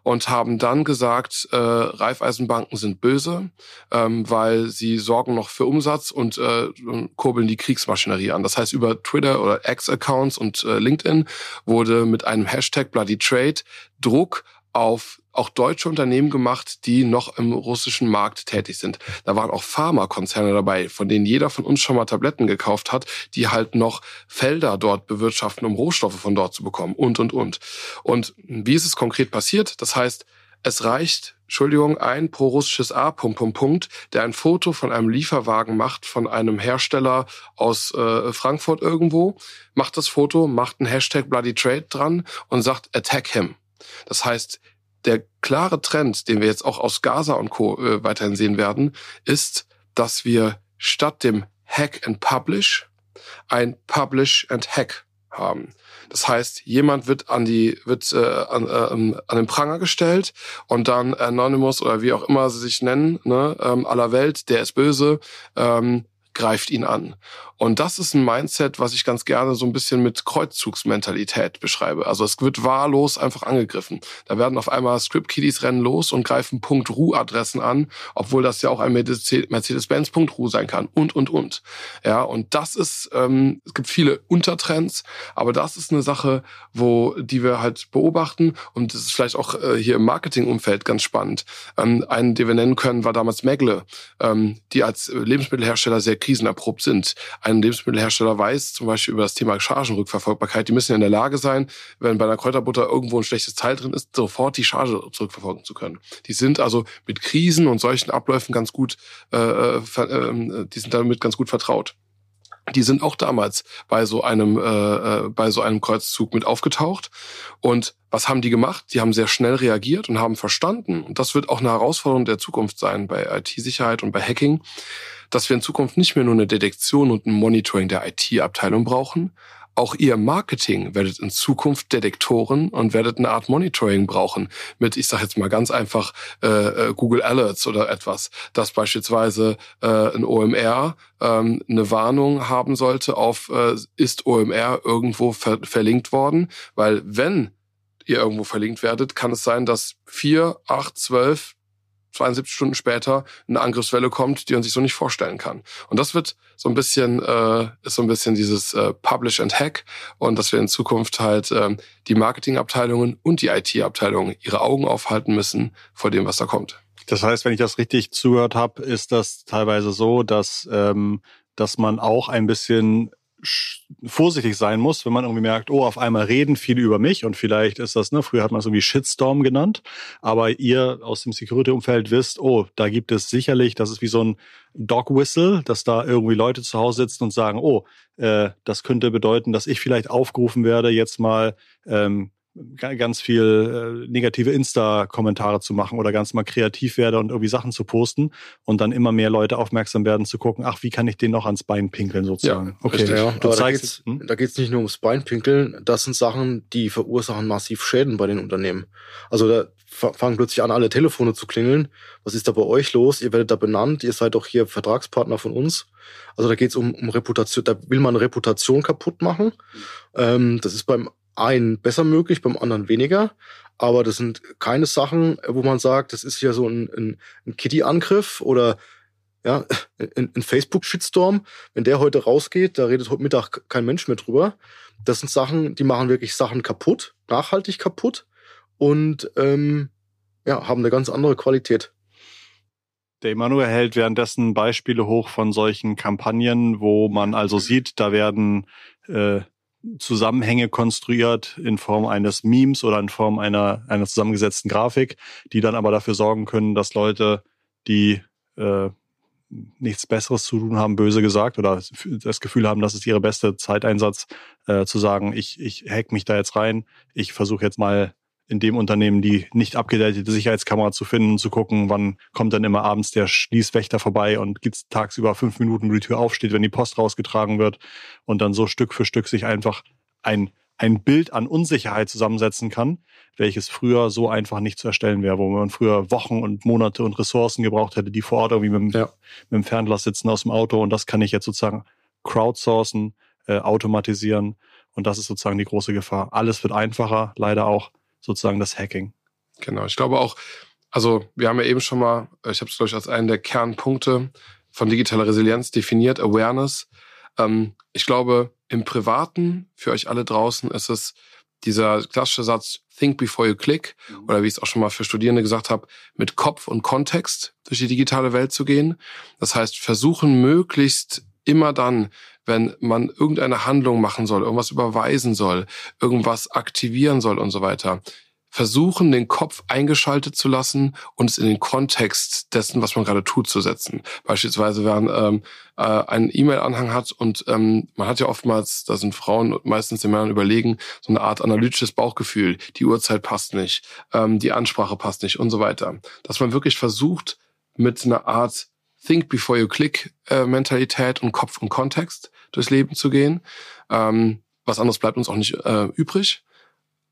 und haben dann gesagt, äh, Raiffeisenbanken sind böse, ähm, weil sie sorgen noch für Umsatz und äh, kurbeln die Kriegsmaschinerie an. Das heißt, über Twitter oder X-Accounts und äh, LinkedIn wurde mit einem Hashtag Bloody Trade Druck auf auch deutsche Unternehmen gemacht, die noch im russischen Markt tätig sind. Da waren auch Pharmakonzerne dabei, von denen jeder von uns schon mal Tabletten gekauft hat, die halt noch Felder dort bewirtschaften, um Rohstoffe von dort zu bekommen und, und, und. Und wie ist es konkret passiert? Das heißt, es reicht, Entschuldigung, ein pro-russisches A, Punkt, Punkt, Punkt, der ein Foto von einem Lieferwagen macht von einem Hersteller aus äh, Frankfurt irgendwo, macht das Foto, macht einen Hashtag Bloody Trade dran und sagt Attack him. Das heißt, der klare Trend, den wir jetzt auch aus Gaza und Co. Äh, weiterhin sehen werden, ist, dass wir statt dem Hack and Publish ein Publish and Hack haben. Das heißt, jemand wird an die wird äh, an, äh, an den Pranger gestellt und dann Anonymous oder wie auch immer sie sich nennen, ne, ähm, aller Welt, der ist böse, ähm, greift ihn an. Und das ist ein Mindset, was ich ganz gerne so ein bisschen mit Kreuzzugsmentalität beschreibe. Also es wird wahllos einfach angegriffen. Da werden auf einmal Script-Kiddies rennen los und greifen .ru-Adressen an, obwohl das ja auch ein Mercedes-Benz .ru sein kann und, und, und. Ja, und das ist, ähm, es gibt viele Untertrends, aber das ist eine Sache, wo, die wir halt beobachten und das ist vielleicht auch äh, hier im Marketingumfeld ganz spannend. Ähm, einen, den wir nennen können, war damals Megle, ähm, die als Lebensmittelhersteller sehr krisenerprobt sind. Ein Lebensmittelhersteller weiß, zum Beispiel über das Thema Chargenrückverfolgbarkeit, die müssen ja in der Lage sein, wenn bei einer Kräuterbutter irgendwo ein schlechtes Teil drin ist, sofort die Charge zurückverfolgen zu können. Die sind also mit Krisen und solchen Abläufen ganz gut, äh, äh die sind damit ganz gut vertraut die sind auch damals bei so einem äh, äh, bei so einem Kreuzzug mit aufgetaucht und was haben die gemacht? Die haben sehr schnell reagiert und haben verstanden und das wird auch eine Herausforderung der Zukunft sein bei IT-Sicherheit und bei Hacking, dass wir in Zukunft nicht mehr nur eine Detektion und ein Monitoring der IT-Abteilung brauchen. Auch ihr Marketing werdet in Zukunft Detektoren und werdet eine Art Monitoring brauchen mit, ich sage jetzt mal ganz einfach, äh, äh, Google Alerts oder etwas, dass beispielsweise äh, ein OMR ähm, eine Warnung haben sollte auf, äh, ist OMR irgendwo ver verlinkt worden, weil wenn ihr irgendwo verlinkt werdet, kann es sein, dass vier, acht, zwölf 72 Stunden später eine Angriffswelle kommt, die man sich so nicht vorstellen kann. Und das wird so ein bisschen, äh, ist so ein bisschen dieses äh, Publish and Hack und dass wir in Zukunft halt ähm, die Marketingabteilungen und die IT-Abteilungen ihre Augen aufhalten müssen vor dem, was da kommt. Das heißt, wenn ich das richtig zugehört habe, ist das teilweise so, dass, ähm, dass man auch ein bisschen vorsichtig sein muss, wenn man irgendwie merkt, oh, auf einmal reden viele über mich und vielleicht ist das, ne, früher hat man es irgendwie Shitstorm genannt, aber ihr aus dem Security-Umfeld wisst, oh, da gibt es sicherlich, das ist wie so ein Dog Whistle, dass da irgendwie Leute zu Hause sitzen und sagen, oh, äh, das könnte bedeuten, dass ich vielleicht aufgerufen werde, jetzt mal ähm, ganz viel äh, negative Insta-Kommentare zu machen oder ganz mal kreativ werde und irgendwie Sachen zu posten und dann immer mehr Leute aufmerksam werden zu gucken, ach, wie kann ich den noch ans Bein pinkeln sozusagen. Ja, okay, richtig, ja. Du Aber zeigst, hm? da geht's hm? nicht nur ums Bein pinkeln, das sind Sachen, die verursachen massiv Schäden bei den Unternehmen. Also da fangen plötzlich an, alle Telefone zu klingeln. Was ist da bei euch los? Ihr werdet da benannt, ihr seid doch hier Vertragspartner von uns. Also da geht's um, um Reputation, da will man Reputation kaputt machen. Ähm, das ist beim einen besser möglich, beim anderen weniger. Aber das sind keine Sachen, wo man sagt, das ist ja so ein, ein, ein Kitty-Angriff oder ja, ein, ein Facebook-Shitstorm. Wenn der heute rausgeht, da redet heute Mittag kein Mensch mehr drüber. Das sind Sachen, die machen wirklich Sachen kaputt, nachhaltig kaputt und ähm, ja, haben eine ganz andere Qualität. Der Emanuel hält währenddessen Beispiele hoch von solchen Kampagnen, wo man also sieht, da werden äh, Zusammenhänge konstruiert in Form eines Memes oder in Form einer, einer zusammengesetzten Grafik, die dann aber dafür sorgen können, dass Leute, die äh, nichts Besseres zu tun haben, böse gesagt, oder das Gefühl haben, das ist ihre beste Zeiteinsatz, äh, zu sagen, ich, ich hack mich da jetzt rein, ich versuche jetzt mal in dem Unternehmen die nicht abgedatete Sicherheitskamera zu finden und zu gucken, wann kommt dann immer abends der Schließwächter vorbei und gibt's tagsüber fünf Minuten, wo die Tür aufsteht, wenn die Post rausgetragen wird und dann so Stück für Stück sich einfach ein, ein Bild an Unsicherheit zusammensetzen kann, welches früher so einfach nicht zu erstellen wäre, wo man früher Wochen und Monate und Ressourcen gebraucht hätte, die vor Ort irgendwie mit dem, ja. mit dem Fernglas sitzen aus dem Auto und das kann ich jetzt sozusagen crowdsourcen, äh, automatisieren und das ist sozusagen die große Gefahr. Alles wird einfacher, leider auch sozusagen das Hacking. Genau, ich glaube auch, also wir haben ja eben schon mal, ich habe es glaube ich als einen der Kernpunkte von digitaler Resilienz definiert, Awareness. Ähm, ich glaube, im Privaten, für euch alle draußen, ist es dieser klassische Satz, think before you click, mhm. oder wie ich es auch schon mal für Studierende gesagt habe, mit Kopf und Kontext durch die digitale Welt zu gehen. Das heißt, versuchen möglichst immer dann, wenn man irgendeine Handlung machen soll, irgendwas überweisen soll, irgendwas aktivieren soll und so weiter, versuchen, den Kopf eingeschaltet zu lassen und es in den Kontext dessen, was man gerade tut, zu setzen. Beispielsweise, wenn ähm, äh, einen E-Mail-Anhang hat und ähm, man hat ja oftmals, da sind Frauen meistens den Männern überlegen, so eine Art analytisches Bauchgefühl, die Uhrzeit passt nicht, ähm, die Ansprache passt nicht und so weiter. Dass man wirklich versucht, mit einer Art Think before you click äh, Mentalität und Kopf und Kontext durchs Leben zu gehen. Ähm, was anderes bleibt uns auch nicht äh, übrig.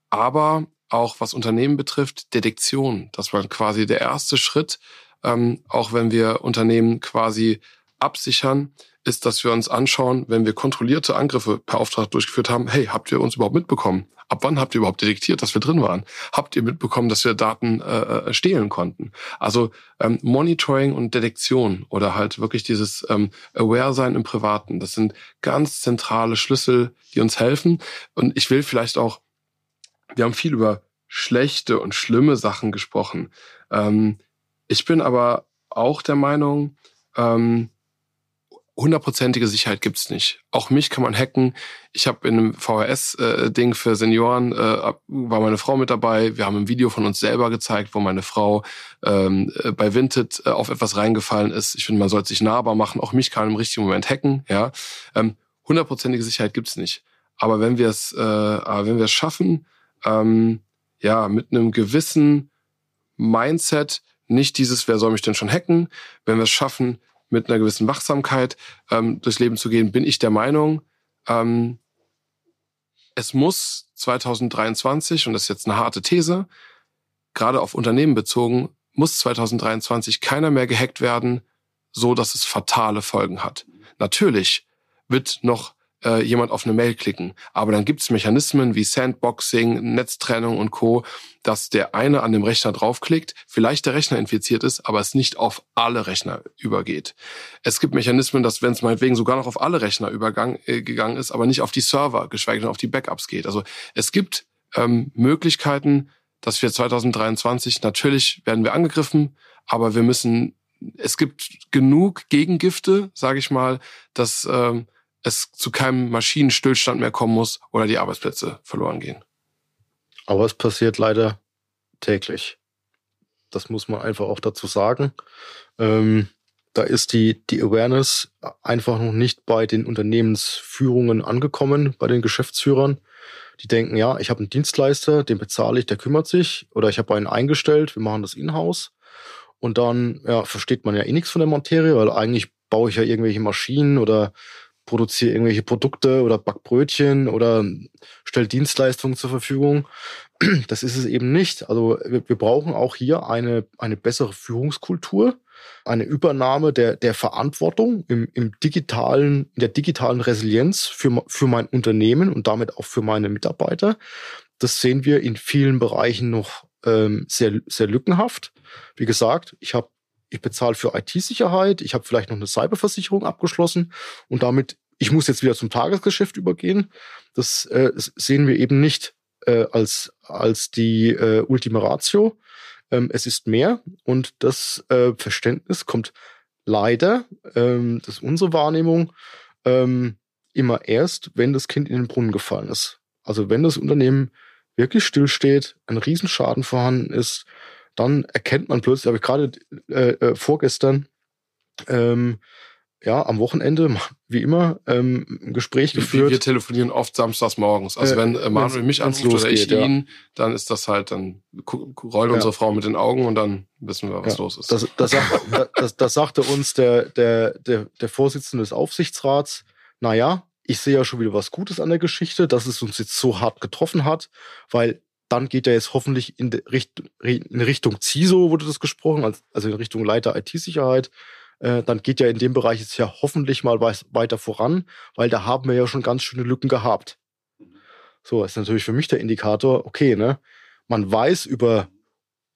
Aber auch was Unternehmen betrifft, Detektion. Das war quasi der erste Schritt, ähm, auch wenn wir Unternehmen quasi absichern, ist, dass wir uns anschauen, wenn wir kontrollierte Angriffe per Auftrag durchgeführt haben, hey, habt ihr uns überhaupt mitbekommen? Ab wann habt ihr überhaupt detektiert, dass wir drin waren? Habt ihr mitbekommen, dass wir Daten äh, äh stehlen konnten? Also ähm, Monitoring und Detektion oder halt wirklich dieses ähm, Aware-Sein im Privaten, das sind ganz zentrale Schlüssel, die uns helfen. Und ich will vielleicht auch wir haben viel über schlechte und schlimme Sachen gesprochen. Ähm, ich bin aber auch der Meinung, ähm, hundertprozentige Sicherheit gibt's nicht. Auch mich kann man hacken. Ich habe in einem VHS-Ding äh, für Senioren, äh, war meine Frau mit dabei. Wir haben ein Video von uns selber gezeigt, wo meine Frau ähm, äh, bei Vinted äh, auf etwas reingefallen ist. Ich finde, man sollte sich nahbar machen. Auch mich kann im richtigen Moment hacken. Ja, ähm, hundertprozentige Sicherheit gibt's nicht. Aber wenn wir es, äh, wenn wir schaffen, ähm, ja, mit einem gewissen Mindset, nicht dieses, wer soll mich denn schon hacken, wenn wir es schaffen, mit einer gewissen Wachsamkeit ähm, durchs Leben zu gehen, bin ich der Meinung, ähm, es muss 2023, und das ist jetzt eine harte These, gerade auf Unternehmen bezogen, muss 2023 keiner mehr gehackt werden, so dass es fatale Folgen hat. Natürlich wird noch äh, jemand auf eine Mail klicken. Aber dann gibt es Mechanismen wie Sandboxing, Netztrennung und Co., dass der eine an dem Rechner draufklickt, vielleicht der Rechner infiziert ist, aber es nicht auf alle Rechner übergeht. Es gibt Mechanismen, dass wenn es meinetwegen sogar noch auf alle Rechner übergang, äh, gegangen ist, aber nicht auf die Server, geschweige denn auf die Backups geht. Also es gibt ähm, Möglichkeiten, dass wir 2023 natürlich werden wir angegriffen, aber wir müssen es gibt genug Gegengifte, sage ich mal, dass ähm, es zu keinem Maschinenstillstand mehr kommen muss oder die Arbeitsplätze verloren gehen. Aber es passiert leider täglich. Das muss man einfach auch dazu sagen. Ähm, da ist die, die Awareness einfach noch nicht bei den Unternehmensführungen angekommen, bei den Geschäftsführern. Die denken, ja, ich habe einen Dienstleister, den bezahle ich, der kümmert sich. Oder ich habe einen eingestellt, wir machen das in-house. Und dann ja, versteht man ja eh nichts von der Materie, weil eigentlich baue ich ja irgendwelche Maschinen oder produziere irgendwelche Produkte oder back Brötchen oder stelle Dienstleistungen zur Verfügung. Das ist es eben nicht. Also wir, wir brauchen auch hier eine, eine bessere Führungskultur, eine Übernahme der, der Verantwortung im, im digitalen, in der digitalen Resilienz für, für mein Unternehmen und damit auch für meine Mitarbeiter. Das sehen wir in vielen Bereichen noch ähm, sehr, sehr lückenhaft. Wie gesagt, ich habe ich bezahle für IT-Sicherheit, ich habe vielleicht noch eine Cyberversicherung abgeschlossen und damit, ich muss jetzt wieder zum Tagesgeschäft übergehen. Das äh, sehen wir eben nicht äh, als, als die äh, Ultima Ratio. Ähm, es ist mehr und das äh, Verständnis kommt leider, ähm, das ist unsere Wahrnehmung, ähm, immer erst, wenn das Kind in den Brunnen gefallen ist. Also wenn das Unternehmen wirklich stillsteht, ein Riesenschaden vorhanden ist, dann erkennt man plötzlich, habe ich gerade äh, äh, vorgestern, ähm, ja, am Wochenende, wie immer, ähm, ein Gespräch geführt. Wir telefonieren oft samstags morgens. Also äh, wenn äh, Manuel mich anruft oder ich ja. ihn, dann ist das halt, dann rollt ja. unsere Frau mit den Augen und dann wissen wir, was ja. los ist. Das, das, sagt, das, das sagte uns der, der, der, der Vorsitzende des Aufsichtsrats, naja, ich sehe ja schon wieder was Gutes an der Geschichte, dass es uns jetzt so hart getroffen hat, weil dann geht er jetzt hoffentlich in, Richtung, in Richtung CISO, wurde das gesprochen, also in Richtung Leiter IT-Sicherheit. Äh, dann geht ja in dem Bereich jetzt ja hoffentlich mal weiter voran, weil da haben wir ja schon ganz schöne Lücken gehabt. So, ist natürlich für mich der Indikator, okay, ne? Man weiß über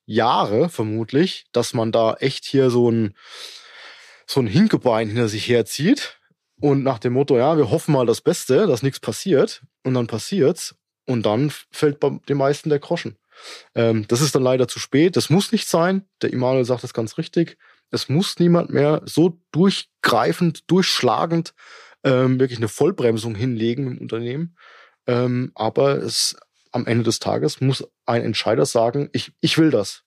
Jahre vermutlich, dass man da echt hier so ein, so ein Hinkebein hinter sich herzieht und nach dem Motto, ja, wir hoffen mal das Beste, dass nichts passiert und dann passiert's Und dann fällt bei den meisten der Groschen. Ähm, das ist dann leider zu spät. Das muss nicht sein. Der Immanuel sagt das ganz richtig. Es muss niemand mehr so durchgreifend, durchschlagend ähm, wirklich eine Vollbremsung hinlegen im Unternehmen. Ähm, aber es, am Ende des Tages muss ein Entscheider sagen, ich, ich will das.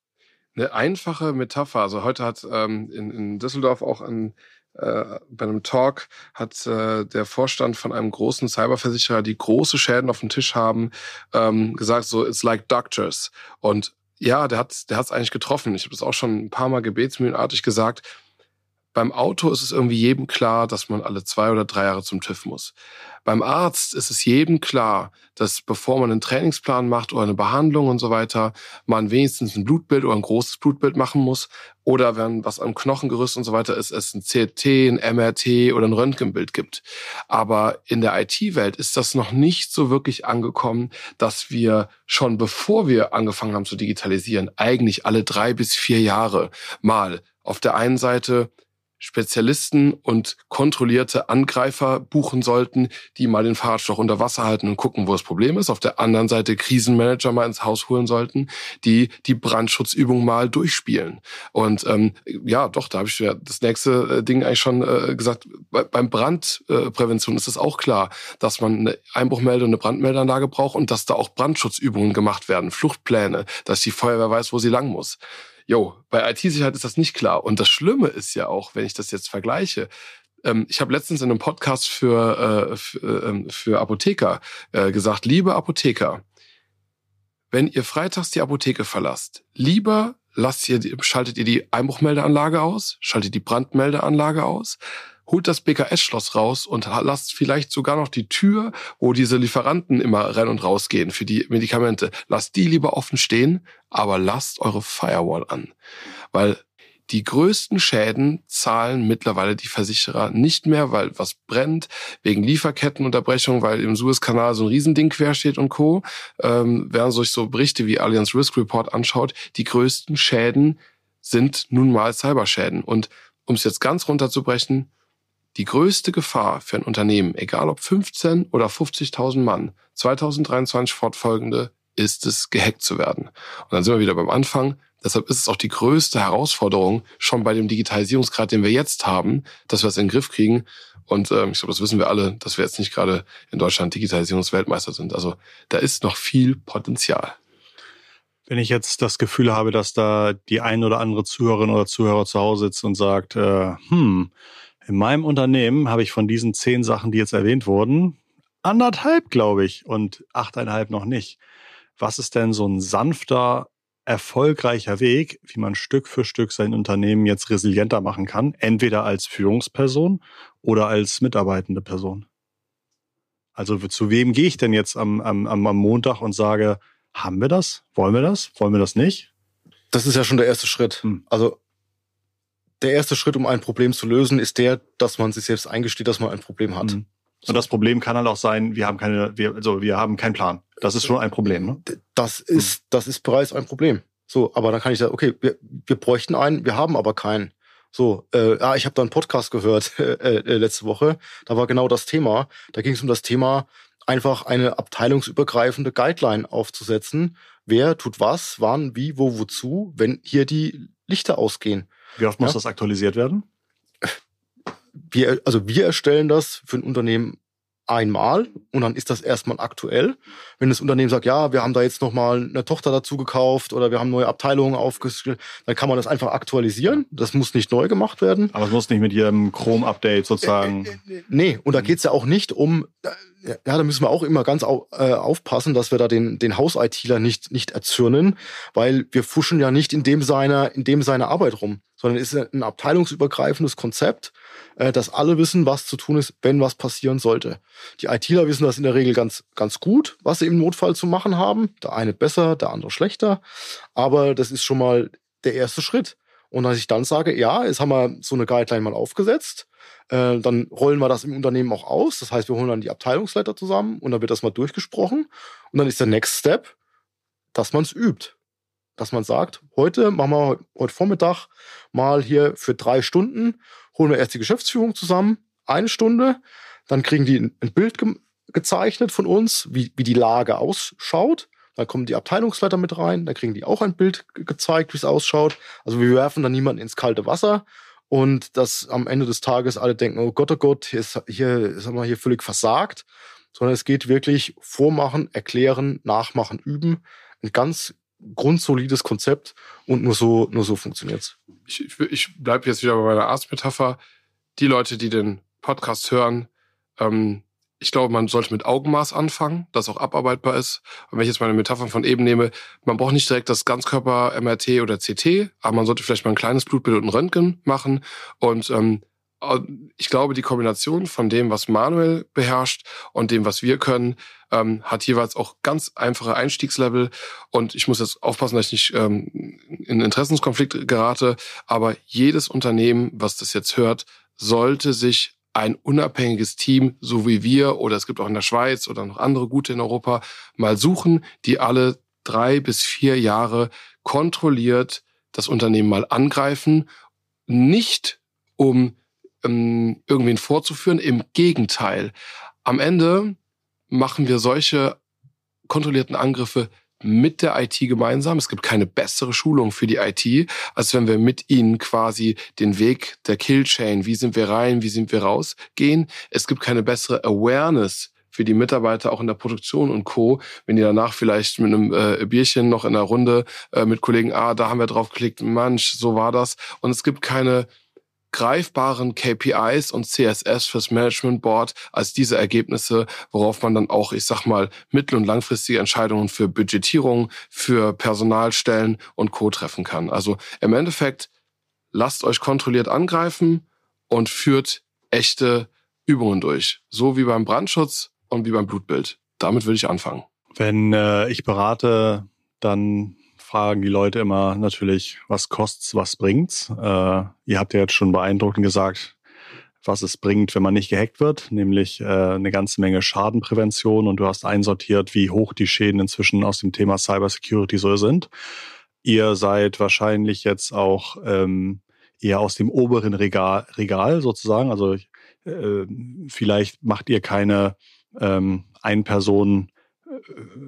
Eine einfache Metapher. Also heute hat ähm, in, in Düsseldorf auch ein bei einem Talk hat äh, der Vorstand von einem großen Cyberversicherer, die große Schäden auf dem Tisch haben, ähm, gesagt, so, it's like doctors. Und ja, der hat der hat's eigentlich getroffen. Ich habe das auch schon ein paar Mal gebetsmühlenartig gesagt. Beim Auto ist es irgendwie jedem klar, dass man alle zwei oder drei Jahre zum TÜV muss. Beim Arzt ist es jedem klar, dass bevor man einen Trainingsplan macht oder eine Behandlung und so weiter, man wenigstens ein Blutbild oder ein großes Blutbild machen muss. Oder wenn was am Knochengerüst und so weiter ist, es ein CT, ein MRT oder ein Röntgenbild gibt. Aber in der IT-Welt ist das noch nicht so wirklich angekommen, dass wir schon bevor wir angefangen haben zu digitalisieren, eigentlich alle drei bis vier Jahre mal auf der einen Seite Spezialisten und kontrollierte Angreifer buchen sollten, die mal den Fahrradstock unter Wasser halten und gucken, wo das Problem ist. Auf der anderen Seite Krisenmanager mal ins Haus holen sollten, die die Brandschutzübung mal durchspielen. Und ähm, ja, doch, da habe ich ja das nächste äh, Ding eigentlich schon äh, gesagt. Bei, beim Brandprävention äh, ist es auch klar, dass man eine Einbruchmelde- und eine Brandmeldeanlage braucht und dass da auch Brandschutzübungen gemacht werden, Fluchtpläne, dass die Feuerwehr weiß, wo sie lang muss. Jo, bei IT-Sicherheit ist das nicht klar. Und das Schlimme ist ja auch, wenn ich das jetzt vergleiche, ähm, ich habe letztens in einem Podcast für, äh, für, äh, für Apotheker äh, gesagt, liebe Apotheker, wenn ihr freitags die Apotheke verlasst, lieber lasst ihr, schaltet ihr die Einbruchmeldeanlage aus, schaltet die Brandmeldeanlage aus, holt das BKS-Schloss raus und lasst vielleicht sogar noch die Tür, wo diese Lieferanten immer rein und raus gehen für die Medikamente, lasst die lieber offen stehen, aber lasst eure Firewall an. Weil die größten Schäden zahlen mittlerweile die Versicherer nicht mehr, weil was brennt, wegen Lieferkettenunterbrechung, weil im Suezkanal so ein Riesending quersteht und Co. Ähm, während sich so Berichte wie Allianz Risk Report anschaut, die größten Schäden sind nun mal Cyberschäden. Und um es jetzt ganz runterzubrechen, die größte Gefahr für ein Unternehmen, egal ob 15 oder 50.000 Mann, 2023 fortfolgende, ist es, gehackt zu werden. Und dann sind wir wieder beim Anfang. Deshalb ist es auch die größte Herausforderung schon bei dem Digitalisierungsgrad, den wir jetzt haben, dass wir es in den Griff kriegen. Und ähm, ich glaube, das wissen wir alle, dass wir jetzt nicht gerade in Deutschland Digitalisierungsweltmeister sind. Also da ist noch viel Potenzial. Wenn ich jetzt das Gefühl habe, dass da die ein oder andere Zuhörerin oder Zuhörer zu Hause sitzt und sagt, äh, hm, in meinem Unternehmen habe ich von diesen zehn Sachen, die jetzt erwähnt wurden, anderthalb, glaube ich, und achteinhalb noch nicht. Was ist denn so ein sanfter, erfolgreicher Weg, wie man Stück für Stück sein Unternehmen jetzt resilienter machen kann, entweder als Führungsperson oder als mitarbeitende Person? Also zu wem gehe ich denn jetzt am, am, am Montag und sage, haben wir das? Wollen wir das? Wollen wir das nicht? Das ist ja schon der erste Schritt. Hm. Also der erste Schritt, um ein Problem zu lösen, ist der, dass man sich selbst eingesteht, dass man ein Problem hat. Mhm. Und das Problem kann halt auch sein, wir haben keine, wir, also wir haben keinen Plan. Das ist schon ein Problem, ne? Das ist, das ist bereits ein Problem. So, aber dann kann ich sagen, okay, wir, wir bräuchten einen, wir haben aber keinen. So, äh, ah, ich habe da einen Podcast gehört äh, äh, letzte Woche. Da war genau das Thema. Da ging es um das Thema, einfach eine abteilungsübergreifende Guideline aufzusetzen. Wer tut was, wann, wie, wo, wozu, wenn hier die Lichter ausgehen. Wie oft muss ja? das aktualisiert werden? Wir, also wir erstellen das für ein Unternehmen einmal und dann ist das erstmal aktuell. Wenn das Unternehmen sagt, ja, wir haben da jetzt nochmal eine Tochter dazu gekauft oder wir haben neue Abteilungen aufgestellt, dann kann man das einfach aktualisieren. Das muss nicht neu gemacht werden. Aber es muss nicht mit jedem Chrome-Update sozusagen. Äh, äh, äh, nee, und da geht's ja auch nicht um, ja, da müssen wir auch immer ganz au, äh, aufpassen, dass wir da den, den Haus-ITler nicht, nicht erzürnen, weil wir fuschen ja nicht in dem seiner, in dem seiner Arbeit rum, sondern es ist ein abteilungsübergreifendes Konzept, äh, dass alle wissen, was zu tun ist, wenn was passieren sollte. Die ITler wissen das in der Regel ganz, ganz gut, was sie im Notfall zu machen haben. Der eine besser, der andere schlechter. Aber das ist schon mal der erste Schritt. Und dass ich dann sage, ja, jetzt haben wir so eine Guideline mal aufgesetzt, äh, dann rollen wir das im Unternehmen auch aus. Das heißt, wir holen dann die Abteilungsleiter zusammen und dann wird das mal durchgesprochen. Und dann ist der Next Step, dass man es übt. Dass man sagt, heute machen wir heute Vormittag mal hier für drei Stunden, holen wir erst die Geschäftsführung zusammen, eine Stunde, dann kriegen die ein Bild gezeichnet von uns, wie, wie die Lage ausschaut. Dann kommen die Abteilungsleiter mit rein, dann kriegen die auch ein Bild gezeigt, wie es ausschaut. Also wir werfen dann niemanden ins kalte Wasser und dass am Ende des Tages alle denken, oh Gott, oh Gott, hier ist, hier, ist wir hier völlig versagt, sondern es geht wirklich vormachen, erklären, nachmachen, üben. Ein ganz grundsolides Konzept und nur so, nur so funktioniert's. Ich, ich, ich bleibe jetzt wieder bei meiner Arztmetapher. Die Leute, die den Podcast hören, ähm, ich glaube, man sollte mit Augenmaß anfangen, das auch abarbeitbar ist. Und wenn ich jetzt meine Metaphern von eben nehme, man braucht nicht direkt das Ganzkörper-MRT oder CT, aber man sollte vielleicht mal ein kleines Blutbild und ein Röntgen machen. Und ähm, ich glaube, die Kombination von dem, was Manuel beherrscht und dem, was wir können, ähm, hat jeweils auch ganz einfache Einstiegslevel. Und ich muss jetzt aufpassen, dass ich nicht ähm, in Interessenskonflikt gerate. Aber jedes Unternehmen, was das jetzt hört, sollte sich ein unabhängiges Team, so wie wir, oder es gibt auch in der Schweiz oder noch andere gute in Europa, mal suchen, die alle drei bis vier Jahre kontrolliert das Unternehmen mal angreifen, nicht um ähm, irgendwen vorzuführen, im Gegenteil. Am Ende machen wir solche kontrollierten Angriffe mit der IT gemeinsam. Es gibt keine bessere Schulung für die IT, als wenn wir mit ihnen quasi den Weg der Killchain, wie sind wir rein, wie sind wir raus, gehen. Es gibt keine bessere Awareness für die Mitarbeiter auch in der Produktion und Co., wenn die danach vielleicht mit einem äh, Bierchen noch in der Runde äh, mit Kollegen, ah, da haben wir drauf geklickt, manch, so war das. Und es gibt keine greifbaren KPIs und CSS fürs Management Board als diese Ergebnisse, worauf man dann auch, ich sag mal, mittel- und langfristige Entscheidungen für Budgetierung, für Personalstellen und Co. treffen kann. Also im Endeffekt, lasst euch kontrolliert angreifen und führt echte Übungen durch. So wie beim Brandschutz und wie beim Blutbild. Damit würde ich anfangen. Wenn äh, ich berate, dann fragen die Leute immer natürlich, was kostet's, was bringt's? Äh, ihr habt ja jetzt schon beeindruckend gesagt, was es bringt, wenn man nicht gehackt wird, nämlich äh, eine ganze Menge Schadenprävention und du hast einsortiert, wie hoch die Schäden inzwischen aus dem Thema Cybersecurity so sind. Ihr seid wahrscheinlich jetzt auch ähm, eher aus dem oberen Regal, Regal sozusagen. Also äh, vielleicht macht ihr keine ähm, Ein-Personen-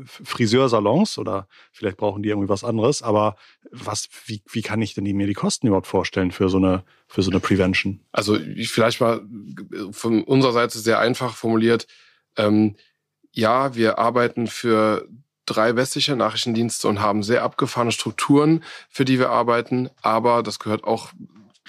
Friseursalons oder vielleicht brauchen die irgendwie was anderes. Aber was, wie, wie kann ich denn mir die Kosten überhaupt vorstellen für so eine, für so eine Prevention? Also vielleicht mal von unserer Seite sehr einfach formuliert. Ähm, ja, wir arbeiten für drei westliche Nachrichtendienste und haben sehr abgefahrene Strukturen, für die wir arbeiten. Aber das gehört auch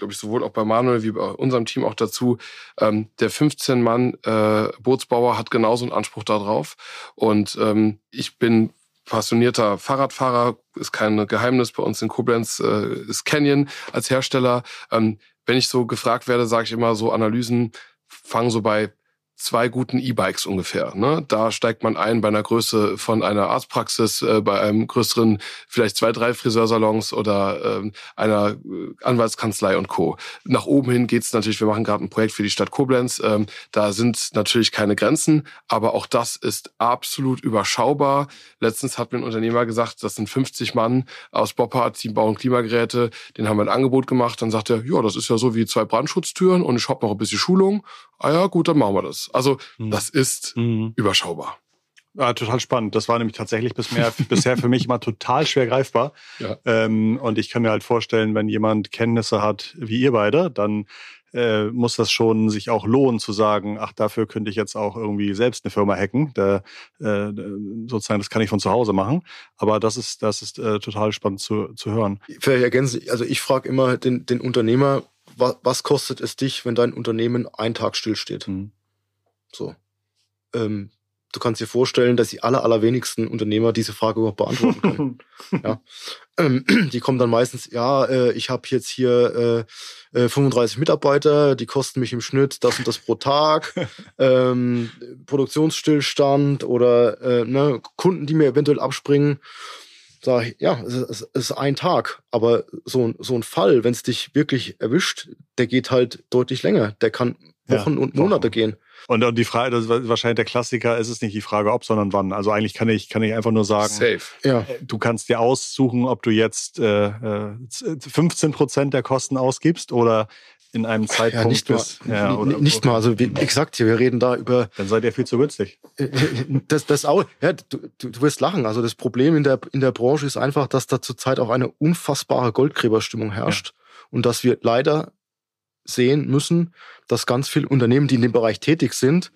glaube ich, sowohl auch bei Manuel wie bei unserem Team auch dazu, ähm, der 15-Mann äh, hat genauso einen Anspruch darauf. Und ähm, ich bin passionierter Fahrradfahrer, ist kein Geheimnis bei uns in Koblenz, äh, ist Canyon als Hersteller. Ähm, wenn ich so gefragt werde, sage ich immer so, Analysen fangen so bei zwei guten E-Bikes ungefähr. Ne? Da steigt man ein bei einer Größe von einer Arztpraxis, äh, bei einem größeren, vielleicht zwei, drei Friseursalons oder ähm, einer äh, Anwaltskanzlei und Co. Nach oben hin geht's natürlich, wir machen gerade ein Projekt für die Stadt Koblenz. Ähm, da sind natürlich keine Grenzen, aber auch das ist absolut überschaubar. Letztens hat mir ein Unternehmer gesagt, das sind 50 Mann aus Boppard, die bauen Klimageräte, den haben wir ein Angebot gemacht. Dann sagt er, ja, das ist ja so wie zwei Brandschutztüren und ich habe noch ein bisschen Schulung. Ah ja, gut, dann machen wir das. Also mhm. das ist mhm. überschaubar. Ja, total spannend. Das war nämlich tatsächlich bis mehr, bisher für mich immer total schwer greifbar. Ja. Ähm, und ich kann mir halt vorstellen, wenn jemand Kenntnisse hat wie ihr beide, dann äh, muss das schon sich auch lohnen zu sagen, ach, dafür könnte ich jetzt auch irgendwie selbst eine Firma hacken. Da, äh, sozusagen, das kann ich von zu Hause machen. Aber das ist, das ist äh, total spannend zu, zu hören. Vielleicht ergänzen, also ich frage immer den, den Unternehmer, was, was kostet es dich, wenn dein Unternehmen einen Tag stillsteht? Mhm. So. Ähm, du kannst dir vorstellen, dass die aller, allerwenigsten Unternehmer diese Frage überhaupt beantworten können. ja. Ähm, die kommen dann meistens, ja, äh, ich habe jetzt hier äh, 35 äh, Mitarbeiter, die kosten mich im Schnitt das und das pro Tag, ähm, Produktionsstillstand oder äh, ne, Kunden, die mir eventuell abspringen. Sag ich, ja, es ist, es ist ein Tag, aber so, so ein Fall, wenn es dich wirklich erwischt, der geht halt deutlich länger. Der kann Wochen ja, und Monate Wochen. gehen. Und, und die Frage, das ist wahrscheinlich der Klassiker, ist es nicht die Frage, ob, sondern wann. Also eigentlich kann ich, kann ich einfach nur sagen, Safe. Ja. du kannst dir aussuchen, ob du jetzt äh, 15 äh, Prozent der Kosten ausgibst oder in einem Zeitpunkt ja, nicht bis, mal, ja, oder, nicht mal, also wie gesagt, wir reden da über. Dann seid ihr viel zu günstig. Äh, äh, das, das auch, ja, du, du wirst lachen. Also das Problem in der, in der Branche ist einfach, dass da zurzeit auch eine unfassbare Goldgräberstimmung herrscht ja. und dass wir leider sehen müssen, dass ganz viele Unternehmen, die in dem Bereich tätig sind,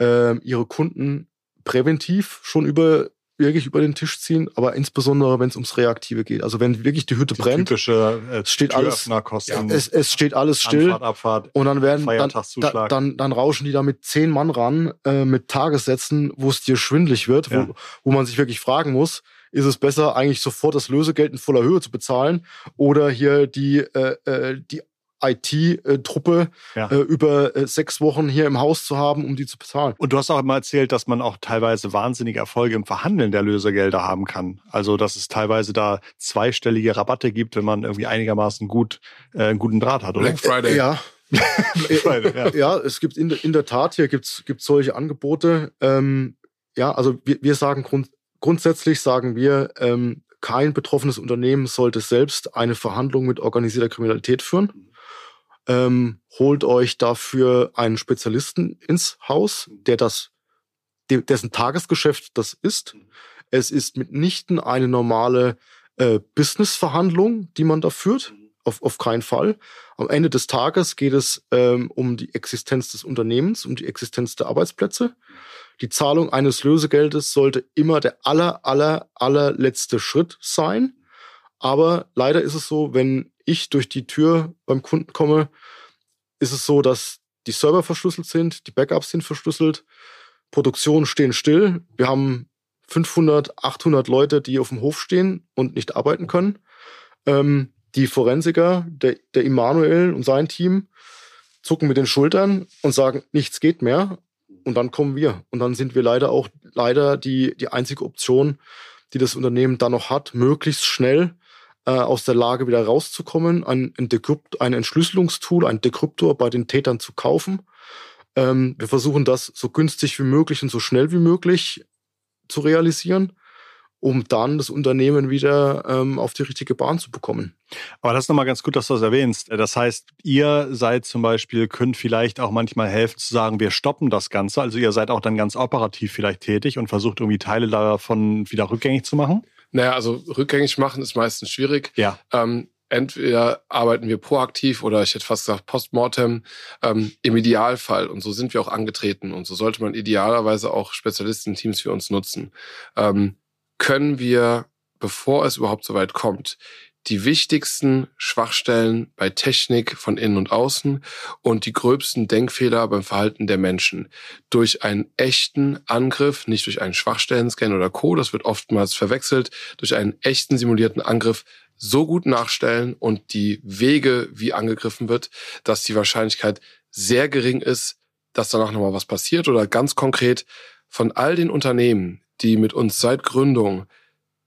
äh, ihre Kunden präventiv schon über wirklich über den Tisch ziehen, aber insbesondere, wenn es ums Reaktive geht. Also wenn wirklich die Hütte die brennt, typische, äh, steht alles, ja, es, es steht alles still Anfahrt, Abfahrt, und dann werden dann, da, dann, dann rauschen die da mit zehn Mann ran äh, mit Tagessätzen, wo es dir schwindlig wird, ja. wo, wo man sich wirklich fragen muss, ist es besser, eigentlich sofort das Lösegeld in voller Höhe zu bezahlen oder hier die, äh, äh die IT-Truppe ja. äh, über äh, sechs Wochen hier im Haus zu haben, um die zu bezahlen. Und du hast auch immer erzählt, dass man auch teilweise wahnsinnige Erfolge im Verhandeln der Lösegelder haben kann. Also dass es teilweise da zweistellige Rabatte gibt, wenn man irgendwie einigermaßen gut äh, einen guten Draht hat, oder? Black Friday. Ja. Black Friday, ja. ja, es gibt in, in der Tat, hier gibt's gibt's solche Angebote. Ähm, ja, also wir, wir sagen grund, grundsätzlich sagen wir, ähm, kein betroffenes Unternehmen sollte selbst eine Verhandlung mit organisierter Kriminalität führen ähm, holt euch dafür einen Spezialisten ins Haus, der das, dessen Tagesgeschäft das ist. Es ist mitnichten eine normale äh, Business-Verhandlung, die man da führt. Auf, auf keinen Fall. Am Ende des Tages geht es ähm, um die Existenz des Unternehmens, um die Existenz der Arbeitsplätze. Die Zahlung eines Lösegeldes sollte immer der aller, aller, allerletzte Schritt sein. Aber leider ist es so, wenn ich durch die Tür beim Kunden komme, ist es so, dass die Server verschlüsselt sind, die Backups sind verschlüsselt, Produktionen stehen still. Wir haben 500, 800 Leute, die auf dem Hof stehen und nicht arbeiten können. Ähm, die Forensiker, der, der Immanuel und sein Team, zucken mit den Schultern und sagen, nichts geht mehr. Und dann kommen wir. Und dann sind wir leider auch leider die, die einzige Option, die das Unternehmen da noch hat, möglichst schnell äh, aus der Lage wieder rauszukommen, ein, ein, ein Entschlüsselungstool, ein Dekryptor bei den Tätern zu kaufen. Ähm, wir versuchen das so günstig wie möglich und so schnell wie möglich zu realisieren, um dann das Unternehmen wieder ähm, auf die richtige Bahn zu bekommen. Aber das ist nochmal ganz gut, dass du das erwähnst. Das heißt, ihr seid zum Beispiel, könnt vielleicht auch manchmal helfen zu sagen, wir stoppen das Ganze. Also ihr seid auch dann ganz operativ vielleicht tätig und versucht irgendwie Teile davon wieder rückgängig zu machen? Naja, also rückgängig machen ist meistens schwierig. Ja. Ähm, entweder arbeiten wir proaktiv oder ich hätte fast gesagt postmortem ähm, im Idealfall. Und so sind wir auch angetreten. Und so sollte man idealerweise auch Spezialistenteams für uns nutzen. Ähm, können wir, bevor es überhaupt so weit kommt, die wichtigsten Schwachstellen bei Technik von innen und außen und die gröbsten Denkfehler beim Verhalten der Menschen durch einen echten Angriff, nicht durch einen Schwachstellen-Scan oder Co., das wird oftmals verwechselt, durch einen echten simulierten Angriff so gut nachstellen und die Wege, wie angegriffen wird, dass die Wahrscheinlichkeit sehr gering ist, dass danach nochmal was passiert oder ganz konkret von all den Unternehmen, die mit uns seit Gründung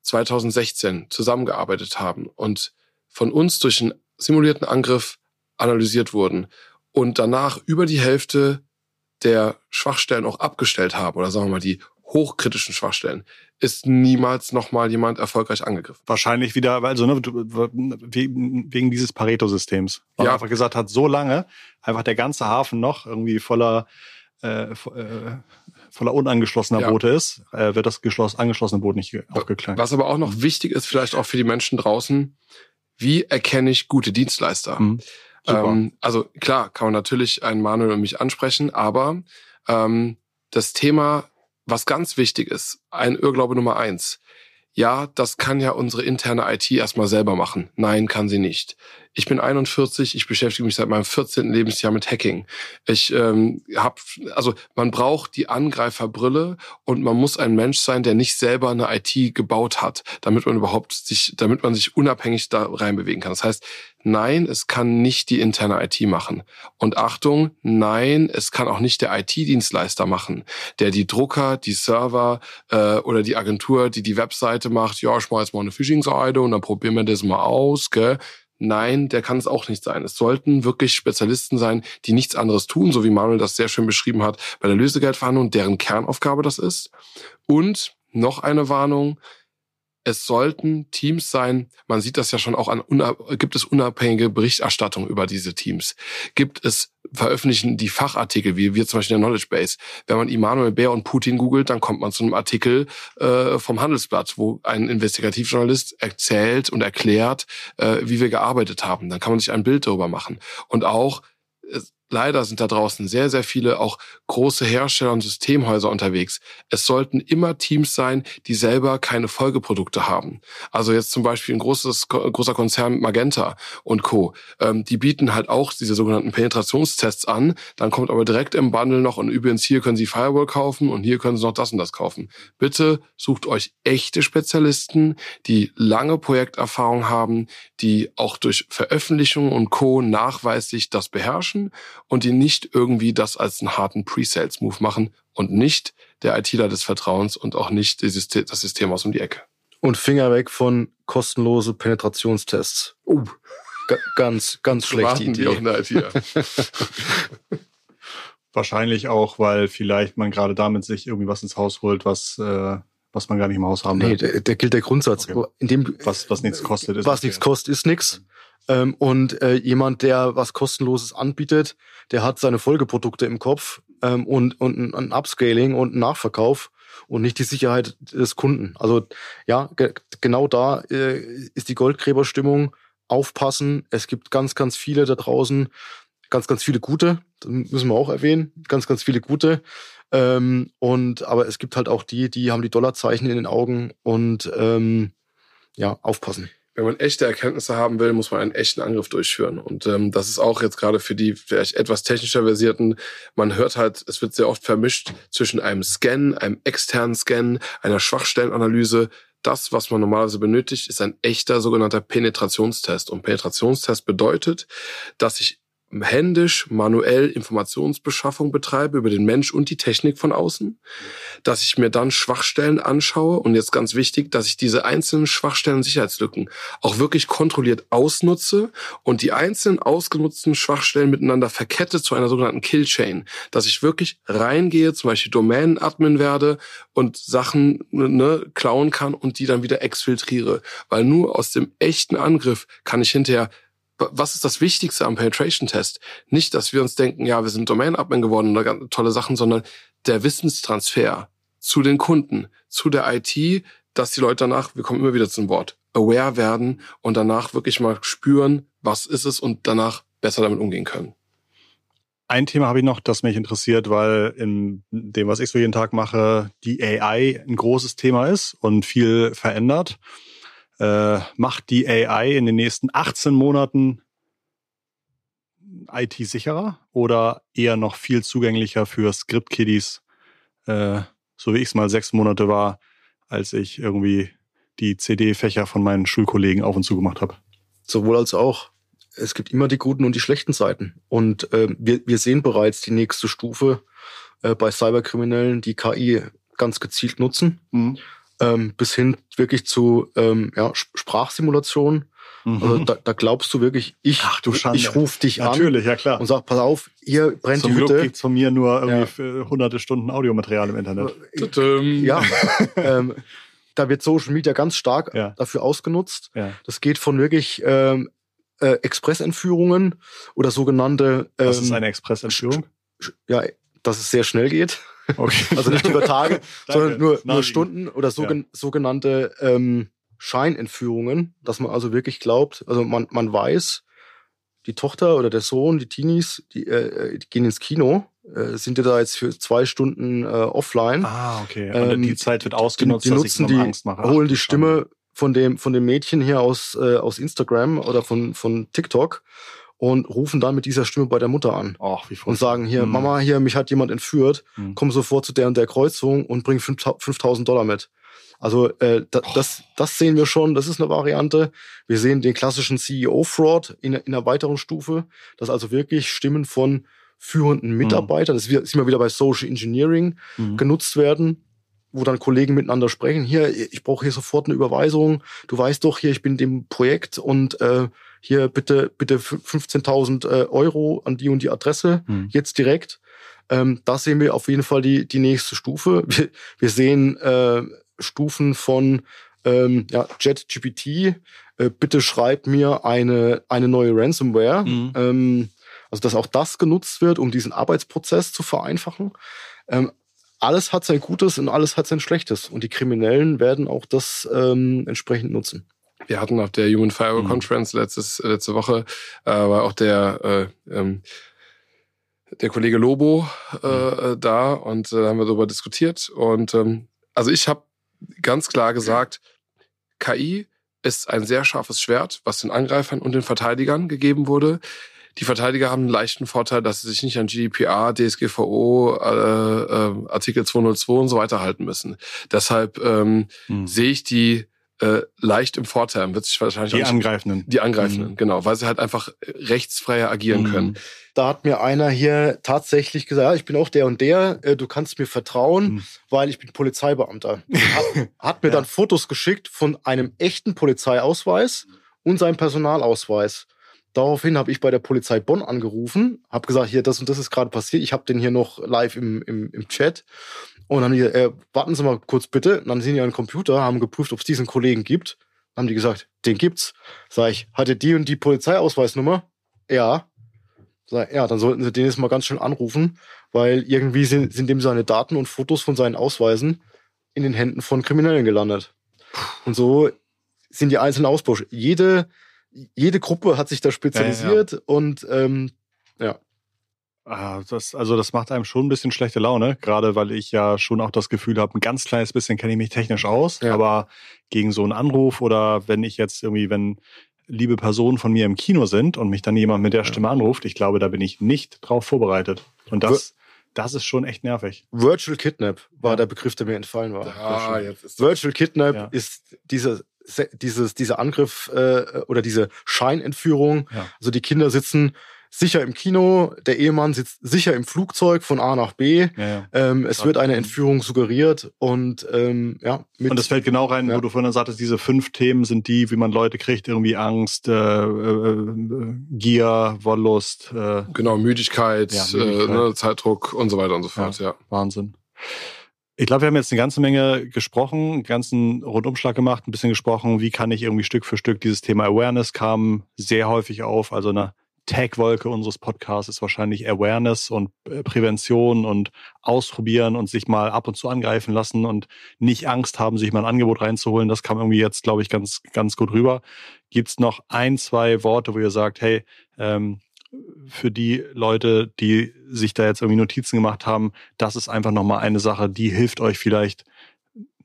2016 zusammengearbeitet haben und von uns durch einen simulierten Angriff analysiert wurden und danach über die Hälfte der Schwachstellen auch abgestellt haben oder sagen wir mal die hochkritischen Schwachstellen, ist niemals nochmal jemand erfolgreich angegriffen. Wahrscheinlich wieder, also ne, wegen dieses Pareto-Systems. Weil ja. einfach gesagt hat, so lange einfach der ganze Hafen noch irgendwie voller äh, äh, voller unangeschlossener ja. Boote ist, äh, wird das geschloss, angeschlossene Boot nicht aufgeklärt. Was aber auch noch wichtig ist, vielleicht auch für die Menschen draußen, wie erkenne ich gute Dienstleister? Mhm. Ähm, also klar, kann man natürlich einen Manuel und mich ansprechen, aber ähm, das Thema, was ganz wichtig ist, ein Irrglaube Nummer eins. Ja, das kann ja unsere interne IT erstmal selber machen. Nein, kann sie nicht. Ich bin 41, ich beschäftige mich seit meinem 14. Lebensjahr mit Hacking. Ich ähm, habe, also man braucht die Angreiferbrille und man muss ein Mensch sein, der nicht selber eine IT gebaut hat, damit man überhaupt sich, damit man sich unabhängig da reinbewegen kann. Das heißt, nein, es kann nicht die interne IT machen. Und Achtung, nein, es kann auch nicht der IT-Dienstleister machen, der die Drucker, die Server äh, oder die Agentur, die die Webseite macht. Ja, ich mache jetzt mal eine Phishing-Seite und dann probieren wir das mal aus. Gell? Nein, der kann es auch nicht sein. Es sollten wirklich Spezialisten sein, die nichts anderes tun, so wie Manuel das sehr schön beschrieben hat bei der Lösegeldverhandlung, deren Kernaufgabe das ist. Und noch eine Warnung. Es sollten Teams sein, man sieht das ja schon auch an, gibt es unabhängige Berichterstattung über diese Teams? Gibt es veröffentlichen die Fachartikel, wie wir zum Beispiel in der Knowledge Base. Wenn man Immanuel Bär und Putin googelt, dann kommt man zu einem Artikel äh, vom Handelsblatt, wo ein Investigativjournalist erzählt und erklärt, äh, wie wir gearbeitet haben. Dann kann man sich ein Bild darüber machen. Und auch leider sind da draußen sehr, sehr viele auch große Hersteller und Systemhäuser unterwegs. Es sollten immer Teams sein, die selber keine Folgeprodukte haben. Also jetzt zum Beispiel ein großes, großer Konzern Magenta und Co. Ähm, die bieten halt auch diese sogenannten Penetrationstests an. Dann kommt aber direkt im Bundle noch und übrigens hier können Sie Firewall kaufen und hier können Sie noch das und das kaufen. Bitte sucht euch echte Spezialisten, die lange Projekterfahrung haben, die auch durch Veröffentlichungen und Co. nachweislich das beherrschen und die nicht irgendwie das als einen harten Pre-Sales-Move machen und nicht der ITler des Vertrauens und auch nicht das System aus um die Ecke. Und Finger weg von kostenlose Penetrationstests. Uh. G ganz, ganz schlechte Idee. Die auch in der IT, ja. Wahrscheinlich auch, weil vielleicht man gerade damit sich irgendwie was ins Haus holt, was äh, was man gar nicht im Haus haben will. Nee, der, der gilt der Grundsatz. Okay. In dem, was, was nichts kostet, ist. Was nichts kostet, ist nichts. Ähm, und äh, jemand, der was kostenloses anbietet, der hat seine Folgeprodukte im Kopf ähm, und, und ein, ein Upscaling und ein Nachverkauf und nicht die Sicherheit des Kunden. Also ja, ge genau da äh, ist die Goldgräberstimmung. Aufpassen. Es gibt ganz, ganz viele da draußen, ganz, ganz viele gute, das müssen wir auch erwähnen, ganz, ganz viele gute. Ähm, und aber es gibt halt auch die, die haben die Dollarzeichen in den Augen und ähm, ja, aufpassen wenn man echte Erkenntnisse haben will, muss man einen echten Angriff durchführen. Und ähm, das ist auch jetzt gerade für die vielleicht etwas technischer versierten, man hört halt, es wird sehr oft vermischt zwischen einem Scan, einem externen Scan, einer Schwachstellenanalyse. Das, was man normalerweise benötigt, ist ein echter sogenannter Penetrationstest. Und Penetrationstest bedeutet, dass ich händisch, manuell Informationsbeschaffung betreibe über den Mensch und die Technik von außen, dass ich mir dann Schwachstellen anschaue und jetzt ganz wichtig, dass ich diese einzelnen Schwachstellen Sicherheitslücken auch wirklich kontrolliert ausnutze und die einzelnen ausgenutzten Schwachstellen miteinander verkette zu einer sogenannten Killchain, dass ich wirklich reingehe, zum Beispiel Domänen-Admin werde und Sachen ne, klauen kann und die dann wieder exfiltriere, weil nur aus dem echten Angriff kann ich hinterher was ist das Wichtigste am Penetration-Test? Nicht, dass wir uns denken, ja, wir sind Domain-Admin geworden oder ganz tolle Sachen, sondern der Wissenstransfer zu den Kunden, zu der IT, dass die Leute danach, wir kommen immer wieder zum Wort, aware werden und danach wirklich mal spüren, was ist es und danach besser damit umgehen können. Ein Thema habe ich noch, das mich interessiert, weil in dem, was ich so jeden Tag mache, die AI ein großes Thema ist und viel verändert äh, macht die AI in den nächsten 18 Monaten IT sicherer oder eher noch viel zugänglicher für Script-Kiddies, äh, so wie ich es mal sechs Monate war, als ich irgendwie die CD-Fächer von meinen Schulkollegen auf und zu gemacht habe. Sowohl als auch. Es gibt immer die guten und die schlechten Seiten. Und äh, wir, wir sehen bereits die nächste Stufe äh, bei Cyberkriminellen, die KI ganz gezielt nutzen. Mhm ähm, bis hin wirklich zu ähm, ja, Sprachsimulation. Mhm. Also da, da glaubst du wirklich, ich, Ach, du ich rufe dich Natürlich, an Natürlich, ja klar. und sag, pass auf, hier brennt Zum die Hütte. Glück gibt's von mir nur irgendwie ja. hunderte Stunden Audiomaterial im Internet. Ja, ähm, da wird Social Media ganz stark ja. dafür ausgenutzt. Ja. Das geht von wirklich ähm, äh, Expressentführungen oder sogenannte. Ähm, Was ist ähm, eine Expressentführung? Ja, dass es sehr schnell geht. Okay. Also nicht über Tage, sondern nur, nur Stunden oder so, ja. sogenannte ähm, Scheinentführungen, dass man also wirklich glaubt, also man, man weiß, die Tochter oder der Sohn, die Teenies, die, äh, die gehen ins Kino, äh, sind ja da jetzt für zwei Stunden äh, offline. Ah, okay. Und ähm, die Zeit wird ausgenutzt, die, die nutzen die, Angst mache. holen die Stimme von dem von dem Mädchen hier aus äh, aus Instagram oder von von TikTok und rufen dann mit dieser Stimme bei der Mutter an Ach, wie und sagen hier, mhm. Mama, hier, mich hat jemand entführt, mhm. komm sofort zu der und der Kreuzung und bring 5000 Dollar mit. Also äh, da, das, das sehen wir schon, das ist eine Variante. Wir sehen den klassischen CEO-Fraud in, in einer weiteren Stufe, dass also wirklich Stimmen von führenden mhm. Mitarbeitern, mhm. das ist immer wieder bei Social Engineering mhm. genutzt werden, wo dann Kollegen miteinander sprechen. Hier, ich brauche hier sofort eine Überweisung. Du weißt doch hier, ich bin in dem Projekt und äh, hier bitte, bitte 15.000 äh, Euro an die und die Adresse, mhm. jetzt direkt. Ähm, da sehen wir auf jeden Fall die, die nächste Stufe. Wir, wir sehen äh, Stufen von ähm, ja, JetGPT, äh, bitte schreib mir eine, eine neue Ransomware. Mhm. Ähm, also, dass auch das genutzt wird, um diesen Arbeitsprozess zu vereinfachen. Ähm, alles hat sein Gutes und alles hat sein Schlechtes. Und die Kriminellen werden auch das ähm, entsprechend nutzen. Wir hatten auf der Human Firewall mhm. Conference letztes, letzte Woche, äh, war auch der, äh, ähm, der Kollege Lobo äh, mhm. da und äh, haben wir darüber diskutiert. Und ähm, also ich habe ganz klar gesagt, KI ist ein sehr scharfes Schwert, was den Angreifern und den Verteidigern gegeben wurde. Die Verteidiger haben einen leichten Vorteil, dass sie sich nicht an GDPR, DSGVO, äh, äh, Artikel 202 und so weiter halten müssen. Deshalb ähm, hm. sehe ich die äh, leicht im Vorteil. Wird sich wahrscheinlich die Angreifenden. Die Angreifenden, mhm. genau, weil sie halt einfach rechtsfreier agieren mhm. können. Da hat mir einer hier tatsächlich gesagt, ja, ich bin auch der und der, äh, du kannst mir vertrauen, mhm. weil ich bin Polizeibeamter. Hat, hat mir ja. dann Fotos geschickt von einem echten Polizeiausweis und seinem Personalausweis. Daraufhin habe ich bei der Polizei Bonn angerufen, habe gesagt, hier, das und das ist gerade passiert. Ich habe den hier noch live im, im, im Chat. Und dann haben die, äh, warten Sie mal kurz bitte. Und dann sind die an den Computer, haben geprüft, ob es diesen Kollegen gibt. Dann haben die gesagt, den gibt's. Sag ich, hatte die und die Polizeiausweisnummer? Ja. Sag, ja, dann sollten Sie den jetzt mal ganz schön anrufen, weil irgendwie sind, sind dem seine Daten und Fotos von seinen Ausweisen in den Händen von Kriminellen gelandet. Und so sind die einzelnen Ausbruch. Jede, jede Gruppe hat sich da spezialisiert ja, ja. und ähm, ja. Ah, das, also das macht einem schon ein bisschen schlechte Laune, gerade weil ich ja schon auch das Gefühl habe, ein ganz kleines bisschen kenne ich mich technisch aus, ja. aber gegen so einen Anruf oder wenn ich jetzt irgendwie, wenn liebe Personen von mir im Kino sind und mich dann jemand mit der Stimme anruft, ich glaube, da bin ich nicht drauf vorbereitet. Und das, das ist schon echt nervig. Virtual Kidnap war ja. der Begriff, der mir entfallen war. Ah, jetzt ist Virtual Kidnap ja. ist diese dieses, dieser Angriff äh, oder diese Scheinentführung. Ja. Also die Kinder sitzen sicher im Kino, der Ehemann sitzt sicher im Flugzeug von A nach B. Ja, ja. Ähm, es wird eine Entführung suggeriert und ähm, ja. Mit, und das fällt genau rein, ja. wo du vorhin sagtest, diese fünf Themen sind die, wie man Leute kriegt, irgendwie Angst, äh, äh, Gier, Wollust. Äh, genau, Müdigkeit, ja, Müdigkeit. Äh, ne, Zeitdruck und so weiter und so fort, ja. Wahnsinn. Ich glaube, wir haben jetzt eine ganze Menge gesprochen, einen ganzen Rundumschlag gemacht, ein bisschen gesprochen, wie kann ich irgendwie Stück für Stück dieses Thema Awareness kam sehr häufig auf, also eine Tagwolke unseres Podcasts ist wahrscheinlich Awareness und äh, Prävention und ausprobieren und sich mal ab und zu angreifen lassen und nicht Angst haben, sich mal ein Angebot reinzuholen. Das kam irgendwie jetzt, glaube ich, ganz, ganz gut rüber. Gibt es noch ein, zwei Worte, wo ihr sagt, hey, ähm, für die Leute, die sich da jetzt irgendwie Notizen gemacht haben, das ist einfach nochmal eine Sache, die hilft euch vielleicht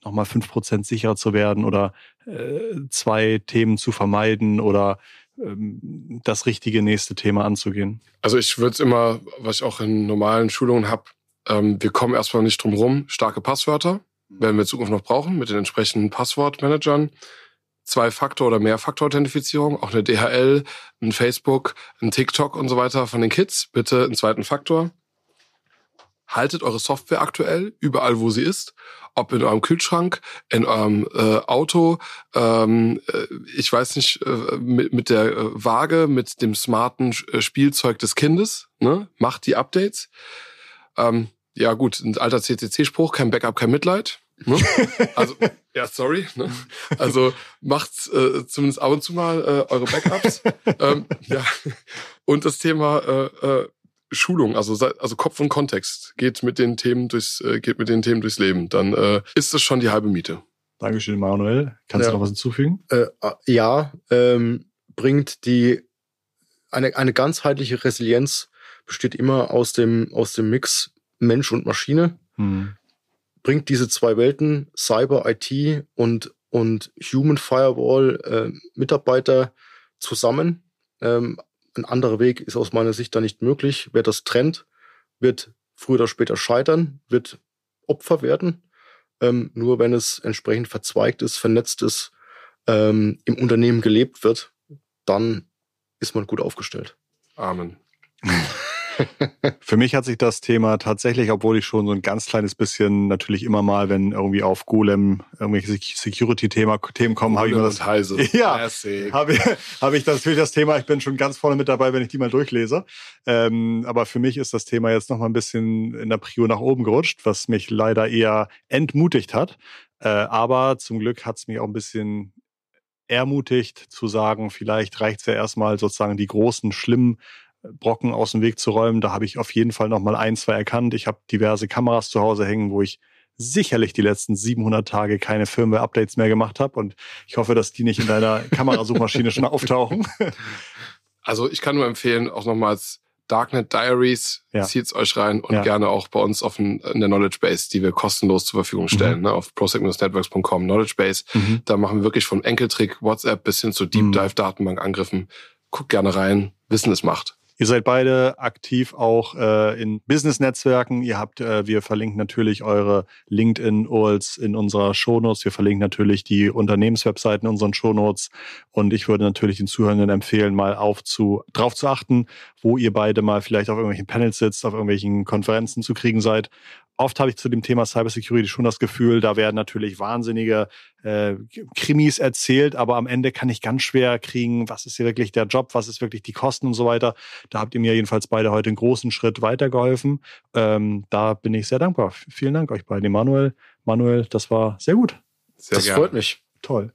nochmal fünf Prozent sicherer zu werden oder äh, zwei Themen zu vermeiden oder das richtige nächste Thema anzugehen? Also ich würde es immer, was ich auch in normalen Schulungen habe, ähm, wir kommen erstmal nicht drum rum, starke Passwörter werden wir in Zukunft noch brauchen mit den entsprechenden Passwortmanagern. Zwei-Faktor- oder Mehrfaktor-Authentifizierung, auch eine DHL, ein Facebook, ein TikTok und so weiter von den Kids. Bitte einen zweiten Faktor. Haltet eure Software aktuell, überall wo sie ist ob in eurem Kühlschrank, in eurem äh, Auto, ähm, äh, ich weiß nicht, äh, mit, mit der äh, Waage, mit dem smarten äh, Spielzeug des Kindes, ne? macht die Updates. Ähm, ja gut, ein alter CCC-Spruch, kein Backup, kein Mitleid. Ne? Also, ja, sorry. Ne? Also macht äh, zumindest ab und zu mal äh, eure Backups. ähm, ja. Und das Thema äh, äh, Schulung, also also Kopf und Kontext geht mit den Themen durchs äh, geht mit den Themen durchs Leben, dann äh, ist das schon die halbe Miete. Dankeschön, Manuel. Kannst ja. du noch was hinzufügen? Äh, äh, ja, ähm, bringt die eine eine ganzheitliche Resilienz besteht immer aus dem aus dem Mix Mensch und Maschine. Hm. Bringt diese zwei Welten Cyber IT und und Human Firewall äh, Mitarbeiter zusammen. Ähm, ein anderer Weg ist aus meiner Sicht da nicht möglich. Wer das trennt, wird früher oder später scheitern, wird Opfer werden. Ähm, nur wenn es entsprechend verzweigt ist, vernetzt ist, ähm, im Unternehmen gelebt wird, dann ist man gut aufgestellt. Amen. Für mich hat sich das Thema tatsächlich, obwohl ich schon so ein ganz kleines bisschen natürlich immer mal, wenn irgendwie auf Golem irgendwelche Security-Themen kommen, habe ich immer das Heise. Ja, habe ich, hab ich das natürlich das Thema. Ich bin schon ganz vorne mit dabei, wenn ich die mal durchlese. Ähm, aber für mich ist das Thema jetzt noch mal ein bisschen in der Prio nach oben gerutscht, was mich leider eher entmutigt hat. Äh, aber zum Glück hat es mich auch ein bisschen ermutigt zu sagen, vielleicht reicht es ja erstmal sozusagen die großen, schlimmen Brocken aus dem Weg zu räumen. Da habe ich auf jeden Fall nochmal ein, zwei erkannt. Ich habe diverse Kameras zu Hause hängen, wo ich sicherlich die letzten 700 Tage keine Firmware-Updates mehr gemacht habe. Und ich hoffe, dass die nicht in deiner Kamerasuchmaschine schon auftauchen. Also ich kann nur empfehlen, auch nochmals Darknet Diaries, ja. zieht's euch rein und ja. gerne auch bei uns auf in der Knowledge Base, die wir kostenlos zur Verfügung stellen, mhm. ne, auf prosec-networks.com Knowledge Base. Mhm. Da machen wir wirklich von Enkeltrick, WhatsApp bis hin zu Deep mhm. Dive Datenbankangriffen. Guckt gerne rein, Wissen es macht. Ihr seid beide aktiv auch äh, in Business-Netzwerken. Ihr habt, äh, wir verlinken natürlich eure LinkedIn-URLs in unserer Shownotes. Wir verlinken natürlich die Unternehmenswebseiten in unseren Shownotes. Und ich würde natürlich den Zuhörenden empfehlen, mal auf zu, drauf zu achten, wo ihr beide mal vielleicht auf irgendwelchen Panels sitzt, auf irgendwelchen Konferenzen zu kriegen seid oft habe ich zu dem Thema Cybersecurity schon das Gefühl, da werden natürlich wahnsinnige äh, Krimis erzählt, aber am Ende kann ich ganz schwer kriegen, was ist hier wirklich der Job, was ist wirklich die Kosten und so weiter. Da habt ihr mir jedenfalls beide heute einen großen Schritt weitergeholfen. Ähm, da bin ich sehr dankbar. Vielen Dank euch beiden. Manuel, Manuel, das war sehr gut. Sehr das gerne. freut mich. Toll.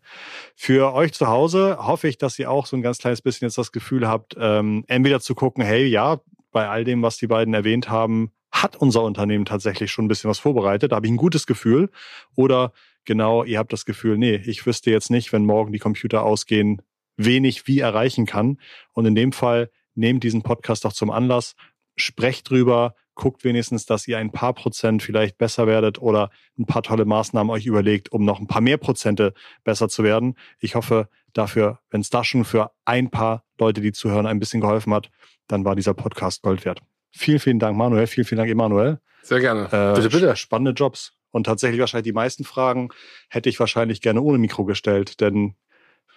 Für euch zu Hause hoffe ich, dass ihr auch so ein ganz kleines bisschen jetzt das Gefühl habt, ähm, entweder zu gucken, hey, ja, bei all dem, was die beiden erwähnt haben, hat unser Unternehmen tatsächlich schon ein bisschen was vorbereitet, da habe ich ein gutes Gefühl. Oder genau, ihr habt das Gefühl, nee, ich wüsste jetzt nicht, wenn morgen die Computer ausgehen, wenig wie erreichen kann. Und in dem Fall nehmt diesen Podcast doch zum Anlass, sprecht drüber, guckt wenigstens, dass ihr ein paar Prozent vielleicht besser werdet oder ein paar tolle Maßnahmen euch überlegt, um noch ein paar mehr Prozente besser zu werden. Ich hoffe dafür, wenn es da schon für ein paar Leute, die zuhören, ein bisschen geholfen hat, dann war dieser Podcast Gold wert. Vielen, vielen Dank, Manuel. Vielen, vielen Dank, Emanuel. Sehr gerne. Äh, bitte, bitte. Spannende Jobs. Und tatsächlich wahrscheinlich die meisten Fragen hätte ich wahrscheinlich gerne ohne Mikro gestellt, denn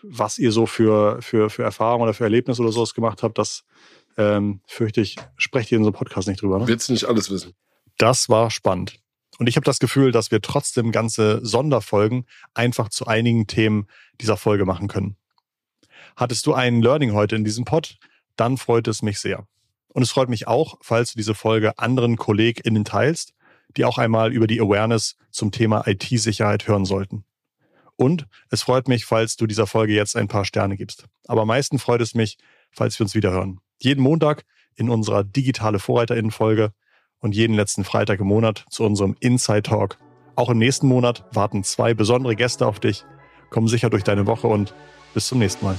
was ihr so für, für, für Erfahrungen oder für Erlebnisse oder sowas gemacht habt, das ähm, fürchte ich, sprecht ihr in so einem Podcast nicht drüber. Ne? Willst du nicht alles wissen? Das war spannend. Und ich habe das Gefühl, dass wir trotzdem ganze Sonderfolgen einfach zu einigen Themen dieser Folge machen können. Hattest du ein Learning heute in diesem Pod? Dann freut es mich sehr. Und es freut mich auch, falls du diese Folge anderen KollegInnen teilst, die auch einmal über die Awareness zum Thema IT-Sicherheit hören sollten. Und es freut mich, falls du dieser Folge jetzt ein paar Sterne gibst. Aber am meisten freut es mich, falls wir uns wieder hören. Jeden Montag in unserer digitale VorreiterInnen-Folge und jeden letzten Freitag im Monat zu unserem Inside Talk. Auch im nächsten Monat warten zwei besondere Gäste auf dich. Komm sicher durch deine Woche und bis zum nächsten Mal.